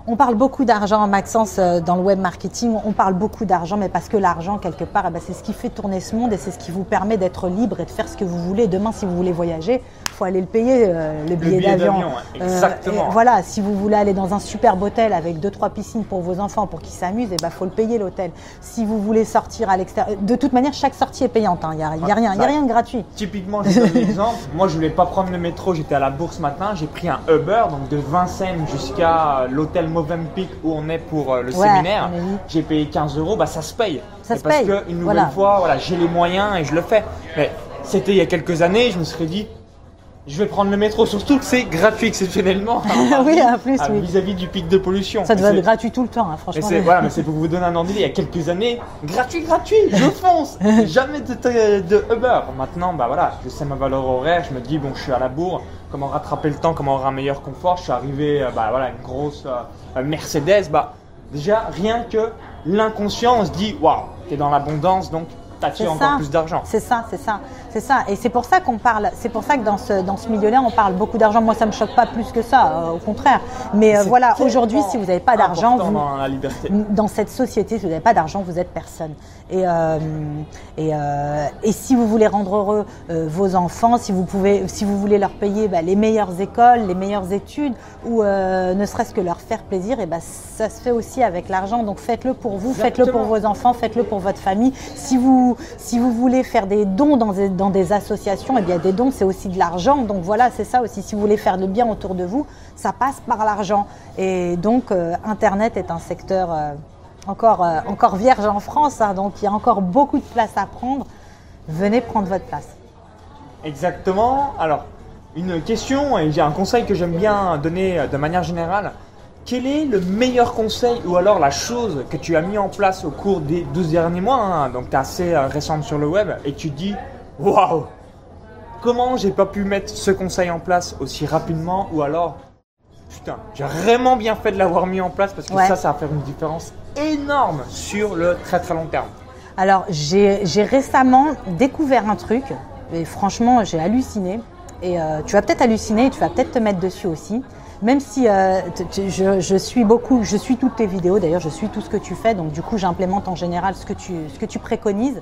on parle beaucoup d'argent, Maxence, dans le web marketing. On parle beaucoup d'argent, mais parce que l'argent, quelque part, eh ben, c'est ce qui fait tourner ce monde et c'est ce qui vous permet d'être libre et de faire ce que vous voulez. Demain, si vous voulez voyager, faut aller le payer, euh, le billet, d'avion. Euh, exactement. voilà, si vous voulez aller dans un superbe hôtel avec deux trois piscines pour vos enfants pour qu'ils s'amusent, il eh ben, faut le payer l'hôtel. Si vous voulez sortir à l'extérieur, de toute manière, chaque sortie est payante. Il hein. n'y a, y a, rien, il y a rien de gratuit. Typiquement, je donne un exemple. Moi, je voulais pas prendre le métro. J'étais à la bourse ce matin. J'ai pris un Uber, donc de Vincennes jusqu'à l'hôtel Movenpick où on est pour euh, le séminaire. J'ai payé 15 euros. Bah, ça se paye. Ça se parce paye. que une nouvelle fois, voilà, j'ai les moyens et je le fais. Mais c'était il y a quelques années. Je me serais dit je vais prendre le métro, surtout que c'est gratuit exceptionnellement. oui, en plus, oui. Vis-à-vis du pic de pollution. Ça devrait être gratuit tout le temps, hein, franchement. Mais voilà, mais c'est pour vous donner un ordre Il y a quelques années, gratuit, gratuit, je fonce. Jamais de, de, Uber. Maintenant, bah voilà, je sais ma valeur horaire. Je me dis, bon, je suis à la bourre. Comment rattraper le temps? Comment avoir un meilleur confort? Je suis arrivé, euh, bah voilà, une grosse euh, Mercedes. Bah déjà, rien que l'inconscient, on se dit, waouh, t'es dans l'abondance, donc t'attires encore plus d'argent. C'est ça, c'est ça. C'est ça. Et c'est pour ça qu'on parle, c'est pour ça que dans ce, dans ce milieu-là, on parle beaucoup d'argent. Moi, ça me choque pas plus que ça, euh, au contraire. Mais euh, voilà, aujourd'hui, si vous n'avez pas d'argent, dans, dans cette société, si vous n'avez pas d'argent, vous êtes personne. Et, euh, et, et, si vous voulez rendre heureux vos enfants, si vous, pouvez, si vous voulez leur payer bah, les meilleures écoles, les meilleures études, ou ne serait-ce que leur faire plaisir, et bah, ça se fait aussi avec l'argent. Donc faites-le pour vous, faites-le pour vos enfants, faites-le pour votre famille. Si vous, si vous voulez faire des dons dans des dans des associations, et eh bien des dons, c'est aussi de l'argent. Donc voilà, c'est ça aussi. Si vous voulez faire le bien autour de vous, ça passe par l'argent. Et donc, euh, Internet est un secteur euh, encore, euh, encore vierge en France, hein. donc il y a encore beaucoup de place à prendre. Venez prendre votre place. Exactement. Alors, une question, et un conseil que j'aime bien donner de manière générale. quel est le meilleur conseil ou alors la chose que tu as mis en place au cours des 12 derniers mois hein, Donc, tu es assez récente sur le web et tu dis Waouh Comment j'ai pas pu mettre ce conseil en place aussi rapidement ou alors Putain, j'ai vraiment bien fait de l'avoir mis en place parce que ça, ça va faire une différence énorme sur le très très long terme. Alors, j'ai récemment découvert un truc et franchement, j'ai halluciné. Et euh, tu vas peut-être halluciner, tu vas peut-être te mettre dessus aussi. Même si euh, je, suis beaucoup, je suis toutes tes vidéos, d'ailleurs je suis tout ce que tu fais, donc du coup j'implémente en général ce que, tu, ce que tu préconises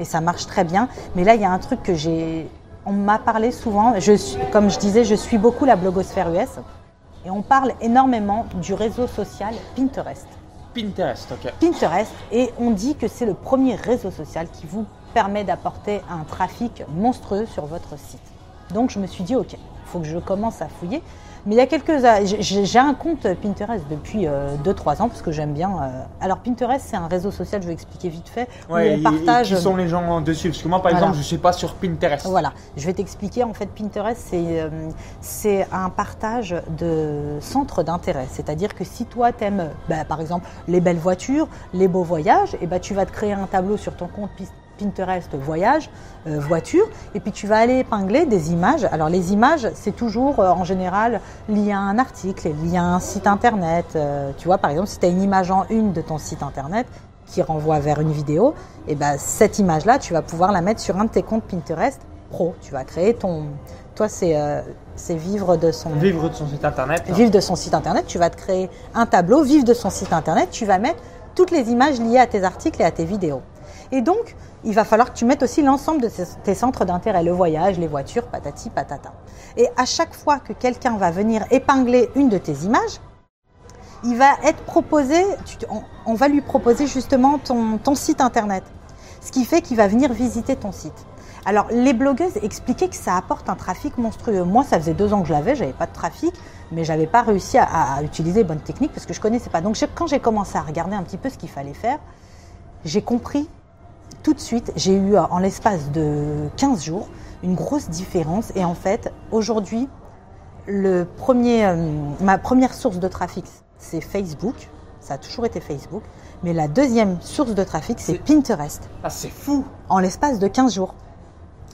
et ça marche très bien. Mais là il y a un truc que j'ai, on m'a parlé souvent, je, comme je disais, je suis beaucoup la blogosphère US et on parle énormément du réseau social Pinterest. Pinterest, ok. Pinterest, et on dit que c'est le premier réseau social qui vous permet d'apporter un trafic monstrueux sur votre site. Donc je me suis dit, ok, il faut que je commence à fouiller. Mais il y a quelques j'ai un compte Pinterest depuis 2-3 euh, ans parce que j'aime bien. Euh, alors Pinterest c'est un réseau social, je vais expliquer vite fait. où on partage. qui sont les gens dessus Parce que moi par exemple je ne suis pas sur Pinterest. Voilà, je vais t'expliquer. En fait Pinterest c'est euh, c'est un partage de centres d'intérêt. C'est-à-dire que si toi t'aimes bah, par exemple les belles voitures, les beaux voyages, et eh bah, tu vas te créer un tableau sur ton compte Pinterest voyage, euh, voiture, et puis tu vas aller épingler des images. Alors les images, c'est toujours euh, en général lié à un article, lié à un site internet. Euh, tu vois, par exemple, si tu as une image en une de ton site internet qui renvoie vers une vidéo, et ben cette image-là, tu vas pouvoir la mettre sur un de tes comptes Pinterest pro. Tu vas créer ton, toi, c'est c'est vivre de son vivre de son site internet. Hein. Vivre de son site internet. Tu vas te créer un tableau, vivre de son site internet. Tu vas mettre toutes les images liées à tes articles et à tes vidéos. Et donc, il va falloir que tu mettes aussi l'ensemble de tes centres d'intérêt, le voyage, les voitures, patati patata. Et à chaque fois que quelqu'un va venir épingler une de tes images, il va être proposé, on, va lui proposer justement ton, site internet. Ce qui fait qu'il va venir visiter ton site. Alors, les blogueuses expliquaient que ça apporte un trafic monstrueux. Moi, ça faisait deux ans que je l'avais, j'avais pas de trafic, mais j'avais pas réussi à, utiliser bonne technique parce que je connaissais pas. Donc, quand j'ai commencé à regarder un petit peu ce qu'il fallait faire, j'ai compris tout de suite, j'ai eu en l'espace de 15 jours une grosse différence. Et en fait, aujourd'hui, le premier, euh, ma première source de trafic, c'est Facebook. Ça a toujours été Facebook. Mais la deuxième source de trafic, c'est Pinterest. Ah, c'est fou En l'espace de 15 jours.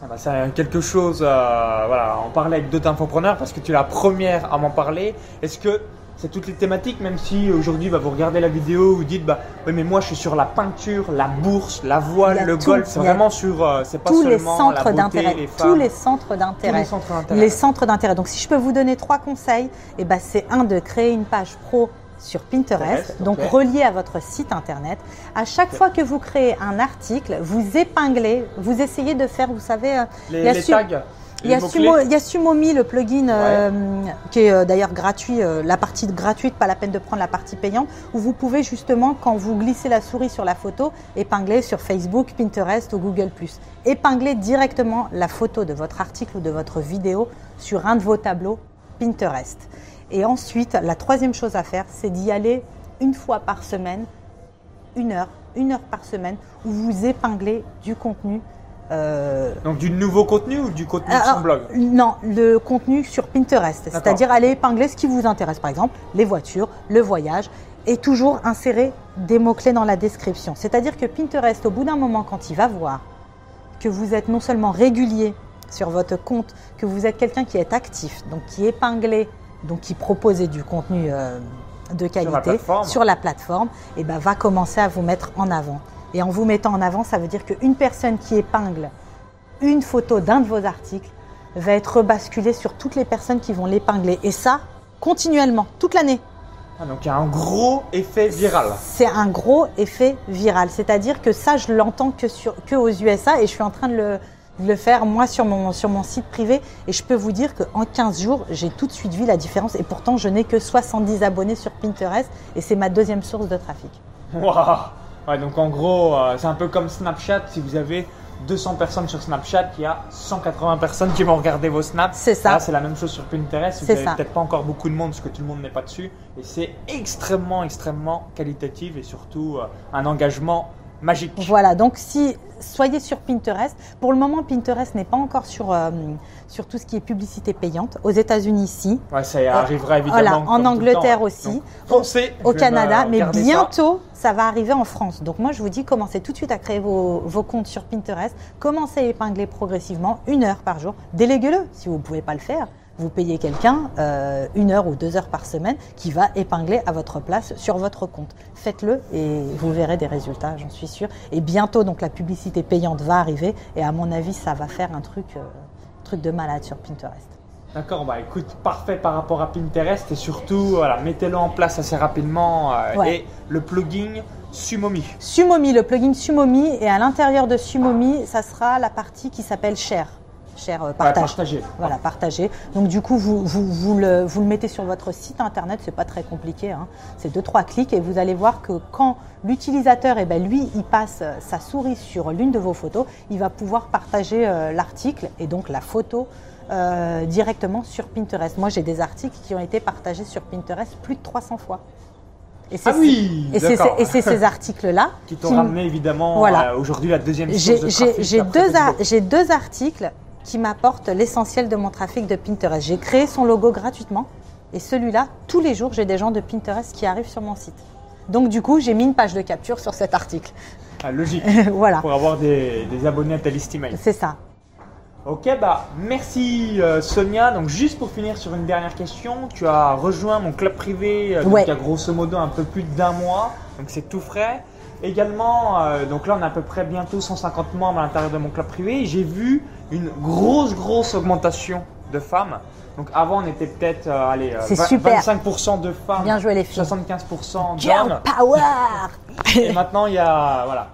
Ah bah, c'est quelque chose, euh, voilà, on parlait avec d'autres infopreneurs parce que tu es la première à m'en parler. Est-ce que c'est toutes les thématiques, même si aujourd'hui bah, vous regardez la vidéo, vous dites bah oui mais moi je suis sur la peinture, la bourse, la voile, le golf, c'est vraiment sur euh, c'est pas tous seulement les centres d'intérêt, tous les centres d'intérêt, les centres d'intérêt. Donc si je peux vous donner trois conseils, et eh ben c'est un de créer une page pro sur Pinterest, donc relié à votre site internet. À chaque fois que vous créez un article, vous épinglez, vous essayez de faire, vous savez, euh, les, tags. Il y, a Sumo, il y, a Sumomi, le plugin euh, qui est euh, d'ailleurs gratuit, euh, la partie gratuite, pas la peine de prendre la partie payante, où vous pouvez justement, quand vous glissez la souris sur la photo, épingler sur Facebook, Pinterest ou Google ⁇ Épingler directement la photo de votre article ou de votre vidéo sur un de vos tableaux Pinterest. Et ensuite, la troisième chose à faire, c'est d'y aller une fois par semaine, une heure, une heure par semaine, où vous épinglez du contenu euh, Donc du nouveau contenu ou du contenu sur son blog Non, le contenu sur Pinterest. C'est-à-dire aller épingler ce qui vous intéresse. Par exemple, les voitures, le voyage. Et toujours insérer des mots-clés dans la description. C'est-à-dire que Pinterest, au bout d'un moment, quand il va voir que vous êtes non seulement régulier sur votre compte, que vous êtes quelqu'un qui est actif, donc qui épinglé, donc qui proposait du contenu euh, de qualité sur la plateforme, et eh ben, va commencer à vous mettre en avant. Et en vous mettant en avant, ça veut dire qu'une personne qui épingle une photo d'un de vos articles va être rebasculée sur toutes les personnes qui vont l'épingler. Et ça, continuellement, toute l'année. Ah, donc il y a un gros effet viral. C'est un gros effet viral. C'est-à-dire que ça, je l'entends que, sur, que aux USA et je suis en train de le, de le faire moi sur mon, sur mon site privé. Et je peux vous dire qu'en 15 jours, j'ai tout de suite vu la différence. Et pourtant, je n'ai que 70 abonnés sur Pinterest et c'est ma deuxième source de trafic. Waouh Ouais, donc en gros, euh, c'est un peu comme Snapchat. Si vous avez 200 personnes sur Snapchat, il y a 180 personnes qui vont regarder vos snaps. C'est ça. c'est la même chose sur Pinterest. Vous n'avez peut-être pas encore beaucoup de monde parce que tout le monde n'est pas dessus. Et c'est extrêmement, extrêmement qualitatif et surtout euh, un engagement magique. Voilà, donc si soyez sur Pinterest. Pour le moment, Pinterest n'est pas encore sur, euh, sur tout ce qui est publicité payante. Aux États-Unis, ici. Ouais, ça arrivera évidemment. Voilà, en Angleterre aussi. foncez, au Canada, mais bientôt, ça. Va arriver en France. Donc moi, je vous dis, commencez tout de suite à créer vos, vos comptes sur Pinterest. Commencez à épingler progressivement, une heure par jour. Déléguez-le si vous ne pouvez pas le faire vous payez quelqu'un euh, une heure ou deux heures par semaine qui va épingler à votre place sur votre compte. Faites-le et vous verrez des résultats, j'en suis sûre. Et bientôt, donc la publicité payante va arriver et à mon avis, ça va faire un truc, euh, truc de malade sur Pinterest. D'accord, bah écoute, parfait par rapport à Pinterest et surtout, voilà, mettez-le en place assez rapidement. Euh, et le plugin Sumomi. Sumomi, le plugin Sumomi et à l'intérieur de Sumomi, ça sera la partie qui s'appelle Share cher euh, partage. Voilà, partager. Donc du coup, vous, vous, vous, le, vous le mettez sur votre site internet, c'est pas très compliqué. Hein. C'est deux trois clics et vous allez voir que quand l'utilisateur, eh ben, lui, il passe sa souris sur l'une de vos photos, il va pouvoir partager euh, l'article et donc la photo euh, directement sur Pinterest. Moi, j'ai des articles qui ont été partagés sur Pinterest plus de 300 fois. Et ah oui, et c'est ces articles-là qui t'ont ramené évidemment aujourd'hui la deuxième J'ai deux, j'ai deux articles qui m'apporte l'essentiel de mon trafic de Pinterest. J'ai créé son logo gratuitement et celui-là, tous les jours, j'ai des gens de Pinterest qui arrivent sur mon site. Donc du coup, j'ai mis une page de capture sur cet article. Ah, logique. voilà. Pour avoir des, abonnés à ta liste email. C'est ça. Ok, bah merci euh, Sonia. Donc juste pour finir sur une dernière question, tu as rejoint mon club privé euh, il y a grosso modo un peu plus d'un mois, donc c'est tout frais. Également, euh, donc là on a à peu près bientôt 150 membres à l'intérieur de mon club privé. J'ai vu une grosse, grosse augmentation de femmes. Donc avant, on était peut-être euh, allez, 25% euh, de femmes, Bien joué les filles. 75% d'hommes. power Et maintenant, il y a voilà,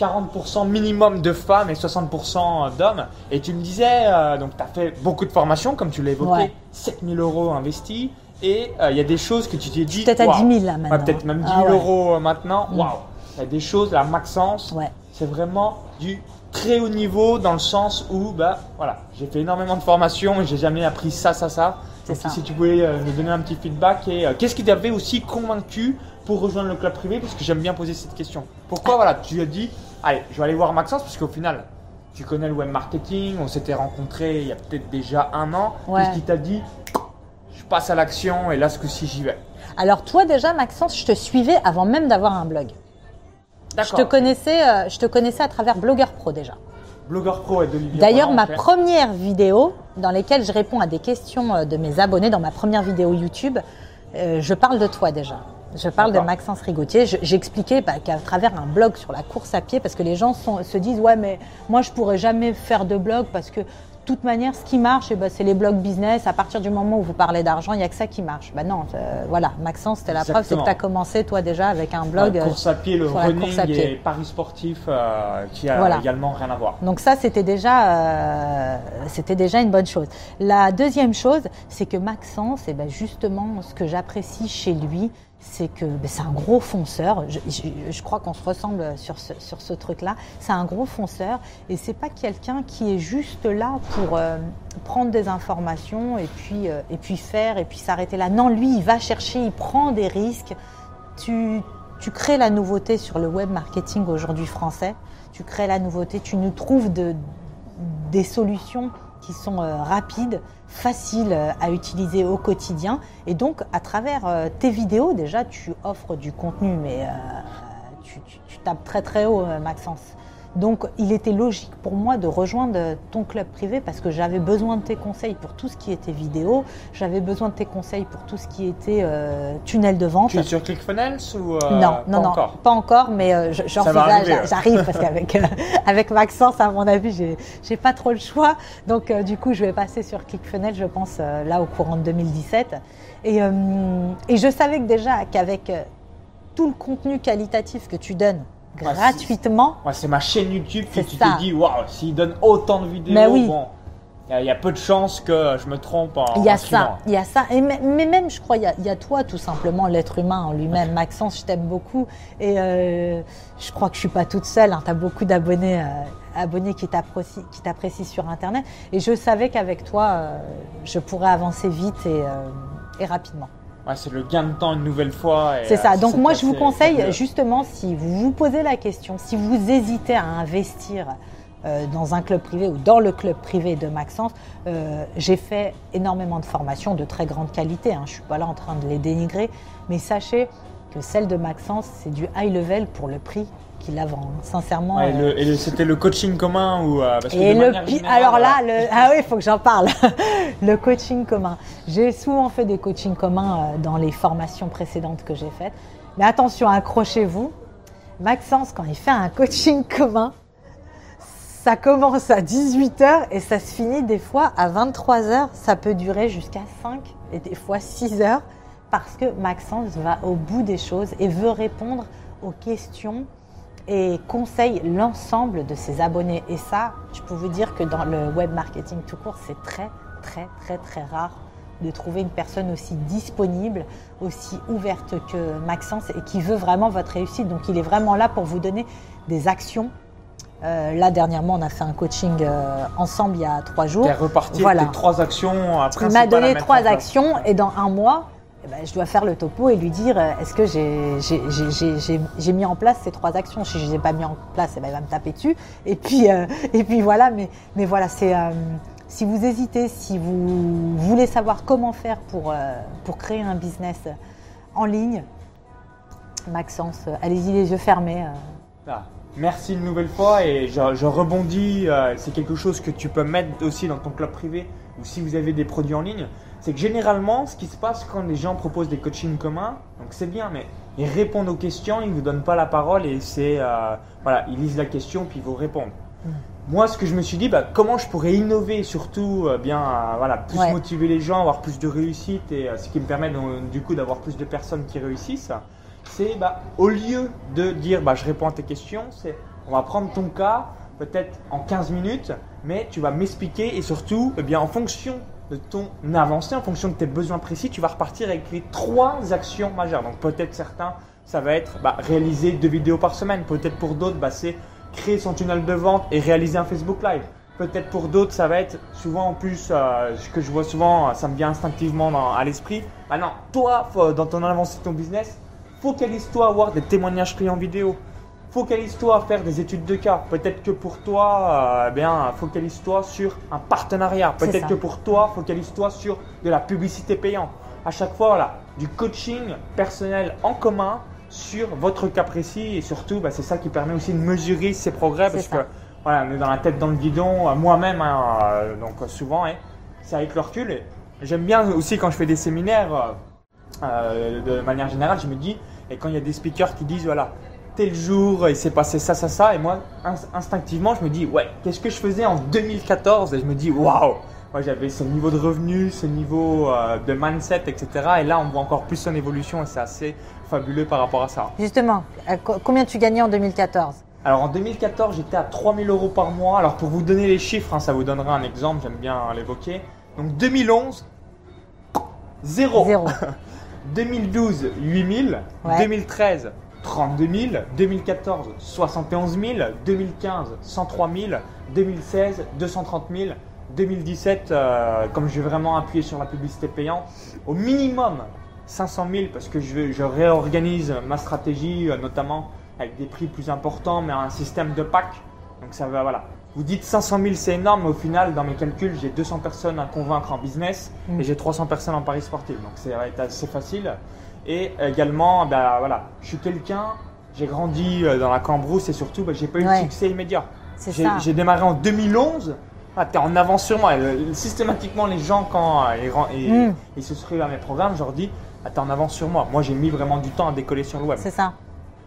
40% minimum de femmes et 60% d'hommes. Et tu me disais, euh, donc tu as fait beaucoup de formations, comme tu l'as évoqué, 7000 euros investis. Et il y a des choses que tu t'es dit. Peut-être à 10 000 là maintenant. peut-être même 10 000 ah euros maintenant. Mm. Waouh! Il y a des choses, la Maxence, ouais. c'est vraiment du très haut niveau dans le sens où bah, voilà, j'ai fait énormément de formations et j'ai jamais appris ça, ça, ça. Donc, si tu pouvais euh, me donner un petit feedback et euh, qu'est-ce qui t'avait aussi convaincu pour rejoindre le club privé Parce que j'aime bien poser cette question. Pourquoi voilà, tu as dit, allez, je vais aller voir Maxence parce qu'au final, tu connais le web marketing, on s'était rencontrés il y a peut-être déjà un an. Qu'est-ce qui t'a dit Je passe à l'action et là, ce coup-ci, j'y vais. Alors toi déjà, Maxence, je te suivais avant même d'avoir un blog. Je te connaissais, euh, je te connaissais à travers Blogueur Pro déjà. Blogueur Pro et d'Olivier. D'ailleurs, ma première vidéo dans laquelle je réponds à des questions euh, de mes abonnés, dans ma première vidéo YouTube, euh, je parle de toi déjà. Je parle de Maxence Rigotier. J'expliquais bah, qu'à travers un blog sur la course à pied, parce que les gens se disent ouais mais moi je pourrais jamais faire de blog parce que toute manière, ce qui marche, eh ben, c'est les blogs business. À partir du moment où vous parlez d'argent, il n'y a que ça qui marche. Ben non, euh, voilà, Maxence, c'était la preuve, c'est que tu as commencé toi déjà avec un blog. La course à pied, le running et paris sportif euh, qui a également rien à voir. Donc ça, c'était déjà, euh, c'était déjà une bonne chose. La deuxième chose, c'est que Maxence, eh ben justement, ce que j'apprécie chez lui, c'est que ben, c'est un gros fonceur. Je, crois qu'on se ressemble sur ce, sur ce truc-là. C'est un gros fonceur et c'est pas quelqu'un qui est juste là pour euh, prendre des informations et puis, euh, et puis faire et puis s'arrêter là. Non, lui, il va chercher, il prend des risques. Tu, tu crées la nouveauté sur le web marketing aujourd'hui français. Tu crées la nouveauté, tu nous trouves de, des solutions qui sont euh, rapides, faciles euh, à utiliser au quotidien. Et donc, à travers euh, tes vidéos, déjà, tu offres du contenu, mais tu, tu, tapes très très haut, Maxence. Donc il était logique pour moi de rejoindre ton club privé parce que j'avais besoin de tes conseils pour tout ce qui était vidéo, j'avais besoin de tes conseils pour tout ce qui était euh, tunnel de vente. Tu es sur ClickFunnels ou euh, Non, non, non, pas encore, mais euh, j'arrive parce qu'avec avec Maxence, à mon avis, j'ai j'ai pas trop le choix. Donc du coup, je vais passer sur ClickFunnels, je pense là au courant de 2017. Et, et je savais que déjà qu'avec tout le contenu qualitatif que tu donnes gratuitement. c'est ma chaîne YouTube que tu te dis, waouh, s'il donne autant de vidéos, bon, il y, a peu de chances que je me trompe en. Il y a ça, il y a ça. Et mais, même, je crois, il y, a, toi, tout simplement, l'être humain en lui-même. Maxence, je t'aime beaucoup. Et euh, je crois que je suis pas toute seule. Hein. Tu as beaucoup d'abonnés. Euh, abonnés qui t'apprécient sur Internet. Et je savais qu'avec toi, euh, je pourrais avancer vite et, et rapidement c'est le gain de temps une nouvelle fois. C'est ça. Donc moi, je vous conseille justement, si vous vous posez la question, si vous hésitez à investir euh, dans un club privé ou dans le club privé de Maxence, euh, j'ai fait énormément de formations de très grande qualité. Hein. Je ne suis pas là en train de les dénigrer, mais sachez que celle de Maxence, c'est du high level pour le prix qu'il la vend. Hein. Sincèrement. Euh, et, c'était le coaching commun ou parce et le alors là, le, ah oui, il faut que j'en parle. le coaching commun. J'ai souvent fait des coachings communs dans les formations précédentes que j'ai faites. Mais attention, accrochez-vous. Maxence, quand il fait un coaching commun, ça commence à 18h et ça se finit des fois à 23h. Ça peut durer jusqu'à 5 et des fois 6 heures parce que Maxence va au bout des choses et veut répondre aux questions et conseille l'ensemble de ses abonnés. Et ça, je peux vous dire que dans le web marketing tout court, c'est très, très, très, très rare de trouver une personne aussi disponible, aussi ouverte que Maxence et qui veut vraiment votre réussite. Donc il est vraiment là pour vous donner des actions euh, là, dernièrement, on a fait un coaching euh, ensemble il y a trois jours. Tu reparti voilà. avec trois actions. Après, il m'a donné trois actions et dans un mois, ben, je dois faire le topo et lui dire euh, est-ce que j'ai mis en place ces trois actions Si je ne les ai pas mis en place, eh ben, il va me taper dessus. Et puis, et puis voilà, mais, mais voilà, c'est. si vous hésitez, si vous voulez savoir comment faire pour, pour créer un business en ligne, Maxence, allez-y les yeux fermés. Ah. Merci une nouvelle fois et je, rebondis, euh, c'est quelque chose que tu peux mettre aussi dans ton club privé ou si vous avez des produits en ligne. C'est que généralement, ce qui se passe quand les gens proposent des coachings communs, donc c'est bien, mais ils répondent aux questions, ils ne vous donnent pas la parole et c'est euh, voilà, ils lisent la question puis ils vous répondent. Mm. Moi, ce que je me suis dit, bah, comment je pourrais innover, surtout euh, bien, voilà, plus motiver les gens, avoir plus de réussite et ce qui me permet du coup d'avoir plus de personnes qui réussissent c'est bah, au lieu de dire bah, je réponds à tes questions, c'est on va prendre ton cas peut-être en 15 minutes, mais tu vas m'expliquer et surtout, eh bien, en fonction de ton avancée, en fonction de tes besoins précis, tu vas repartir avec les trois actions majeures. Donc peut-être certains, ça va être bah, réaliser deux vidéos par semaine. Peut-être pour d'autres, bah, c'est créer son tunnel de vente et réaliser un Facebook Live. Peut-être pour d'autres, ça va être souvent en plus, euh, ce que je vois souvent, ça me vient instinctivement à l'esprit. Bah non, toi, dans ton avancée de ton business, Focalise-toi à avoir des témoignages clients vidéo. Focalise-toi à faire des études de cas. Peut-être que pour toi, euh, bien, focalise-toi sur un partenariat. Peut-être que pour toi, focalise-toi sur de la publicité payante. À chaque fois, voilà, du coaching personnel en commun sur votre cas précis et surtout, bah, c'est ça qui permet aussi de mesurer ses progrès parce que voilà, on est dans la tête dans le guidon, euh, moi-même, hein, euh, donc souvent, hein, c'est avec le recul. J'aime bien aussi quand je fais des séminaires euh, de manière générale, je me dis, et quand il y a des speakers qui disent, voilà, tel jour, il s'est passé ça, ça, ça, et moi, instinctivement, je me dis, ouais, qu'est-ce que je faisais en 2014 Et je me dis, waouh moi j'avais ce niveau de revenu, ce niveau euh, de mindset, etc. Et là, on voit encore plus son évolution et c'est assez fabuleux par rapport à ça. Justement, combien tu gagnais en 2014 alors en 2014, j'étais à 3000 euros par mois. Alors pour vous donner les chiffres, hein, ça vous donnera un exemple, j'aime bien l'évoquer. Donc 2011, zéro. Zéro. 2012, 8000. 2013, 32 000. 2014, 71 000. 2015, 103 000. 2016, 230 000. 2017, comme je vais vraiment appuyer sur la publicité payante, au minimum 500 000 parce que je, réorganise ma stratégie, euh, notamment avec des prix plus importants, mais un système de pack. Donc ça va, voilà. Vous dites 500 000, c'est énorme, mais au final, dans mes calculs, j'ai 200 personnes à convaincre en business et j'ai 300 personnes en paris sportif. Donc c'est assez facile. Et également, ben, voilà, je suis quelqu'un, j'ai grandi euh, dans la Cambrousse et surtout, ben, j'ai pas eu de succès immédiat. J'ai démarré en 2011. Ah, tu es en avance sur moi. Systématiquement, les gens, quand euh, mm. ils, se inscrivent à mes programmes, je leur dis ah, Tu es en avance sur moi. Moi, j'ai mis vraiment du temps à décoller sur le web. C'est ça.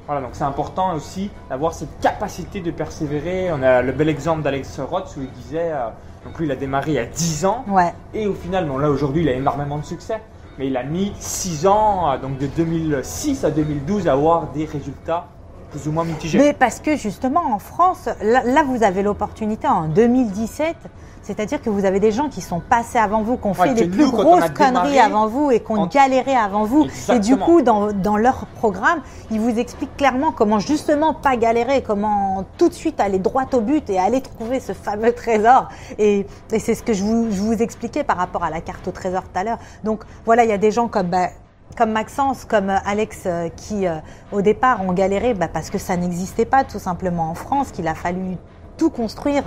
Voilà, donc c'est important aussi d'avoir cette capacité de persévérer. On a le bel exemple d'Alex Roth où il disait, euh, donc lui il a démarré il y a 10 ans, ouais. et au final, bon là aujourd'hui il a énormément de succès, mais il a mis 6 ans, donc de 2006 à 2012 à avoir des résultats plus ou moins mitigés. Mais parce que justement en France, là vous avez l'opportunité en 2017 c'est-à-dire que vous avez des gens qui sont passés avant vous, qui ont fait les plus grosses conneries avant vous et qui ont galéré avant vous. Et du coup, dans, dans, leur programme, ils vous expliquent clairement comment justement pas galérer, comment tout de suite aller droit au but et aller trouver ce fameux trésor. Et, et c'est ce que je vous, je vous, expliquais par rapport à la carte au trésor tout à l'heure. Donc voilà, il y a des gens comme... Bah, comme Maxence, comme Alex, qui au départ ont galéré bah, parce que ça n'existait pas tout simplement en France, qu'il a fallu tout construire,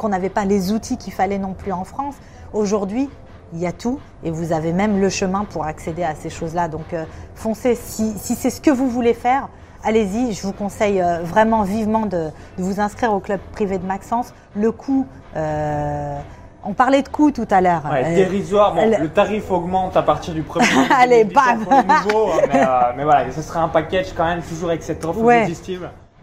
qu'on n'avait pas les outils qu'il fallait non plus en France. Aujourd'hui, il y a tout et vous avez même le chemin pour accéder à ces choses-là. Donc foncez, si, si c'est ce que vous voulez faire, allez-y, je vous conseille euh, vraiment vivement de, vous inscrire au club privé de Maxence. Le coût, euh, on parlait de coût tout à l'heure. Ouais, euh, dérisoire. Bon, le tarif augmente à partir du premier. Allez, bam mais, mais, voilà, ce sera un package quand même toujours avec cette offre.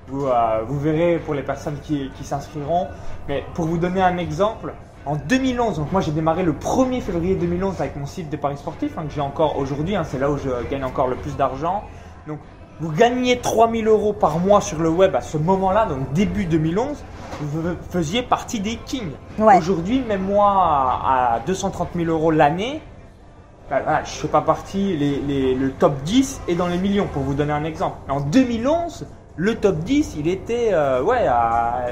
Vous, vous, verrez pour les personnes qui, qui s'inscriront. Mais pour vous donner un exemple, en 2011, donc moi j'ai démarré le 1er février 2011 avec mon site des paris sportifs, hein, que j'ai encore aujourd'hui, hein, c'est là où je gagne encore le plus d'argent. Donc vous gagnez 3000 euros par mois sur le web à ce moment-là, donc début 2011, vous faisiez partie des kings. Aujourd'hui, même moi, à 230 000 euros l'année, ben je ne fais pas partie, le top 10 est dans les millions, pour vous donner un exemple. En 2011, le top 10, il était, euh, ouais,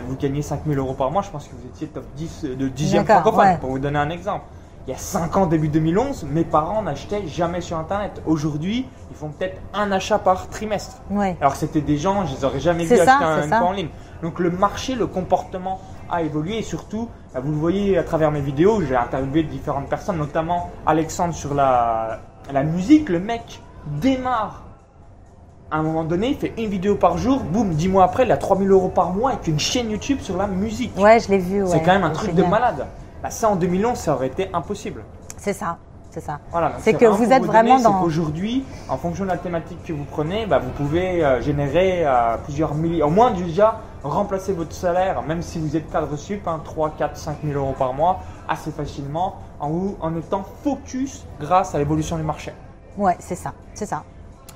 vous gagnez 5000 euros par mois, je pense que vous étiez top 10 de 10e francophone, pour vous donner un exemple il y a 5 ans, début 2011, mes parents n'achetaient jamais sur Internet. Aujourd'hui, ils font peut-être un achat par trimestre. Alors c'était des gens, je les aurais jamais vus acheter un, en ligne. Donc le marché, le comportement a évolué et surtout, bah, vous le voyez à travers mes vidéos, j'ai interviewé différentes personnes, notamment Alexandre sur la, la musique. Le mec démarre à un moment donné, il fait une vidéo par jour, boum, dix mois après, il a 3000 euros par mois avec une chaîne YouTube sur la musique. Ouais, je l'ai vu. C'est quand même un truc de malade. Bah, ça en 2011, ça aurait été impossible. C'est ça. C'est ça. Voilà, c'est que vous êtes vraiment dans. Aujourd'hui, en fonction de la thématique que vous prenez, bah, vous pouvez euh, générer euh, plusieurs milliers, au moins déjà remplacer votre salaire, même si vous êtes cadre sup, 3, 4, 5 000 euros par mois, assez facilement, en, en étant focus grâce à l'évolution du marché. Ouais, c'est ça, c'est ça.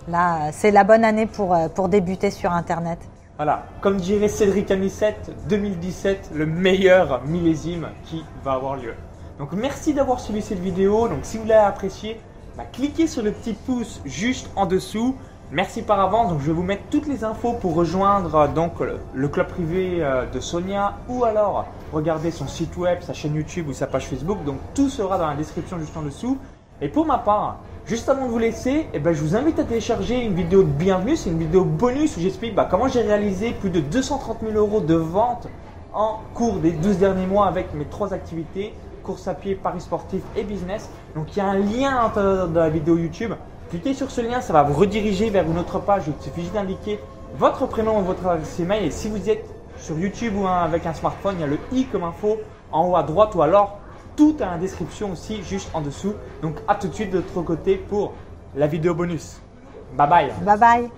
Là, c'est la bonne année pour, euh, pour débuter sur Internet. Voilà, comme dirait Cédric Anissette, 2017, le meilleur millésime qui va avoir lieu. Donc merci d'avoir suivi cette vidéo. Donc si vous l'avez apprécié, bah, cliquez sur le petit pouce juste en dessous. Merci par avance. Donc je vais vous mettre toutes les infos pour rejoindre euh, donc le, club privé euh, de Sonia ou alors regarder son site web, sa chaîne YouTube ou sa page Facebook. Donc tout sera dans la description juste en dessous. Et pour ma part, Juste avant de vous laisser, eh ben, je vous invite à télécharger une vidéo de bienvenue. C'est une vidéo bonus où j'explique bah, comment j'ai réalisé plus de 230 000 euros de vente en cours des 12 derniers mois avec mes trois activités course à pied, paris sportif et business. Donc il y a un lien à l'intérieur de la vidéo YouTube. Cliquez sur ce lien, ça va vous rediriger vers une autre page. Il suffit d'indiquer votre prénom ou votre adresse email. Et si vous êtes sur YouTube ou avec un smartphone, il y a le i comme info en haut à droite ou alors tout est en description aussi, juste en dessous. Donc à tout de suite de l'autre côté pour la vidéo bonus. Bye bye. Bye bye.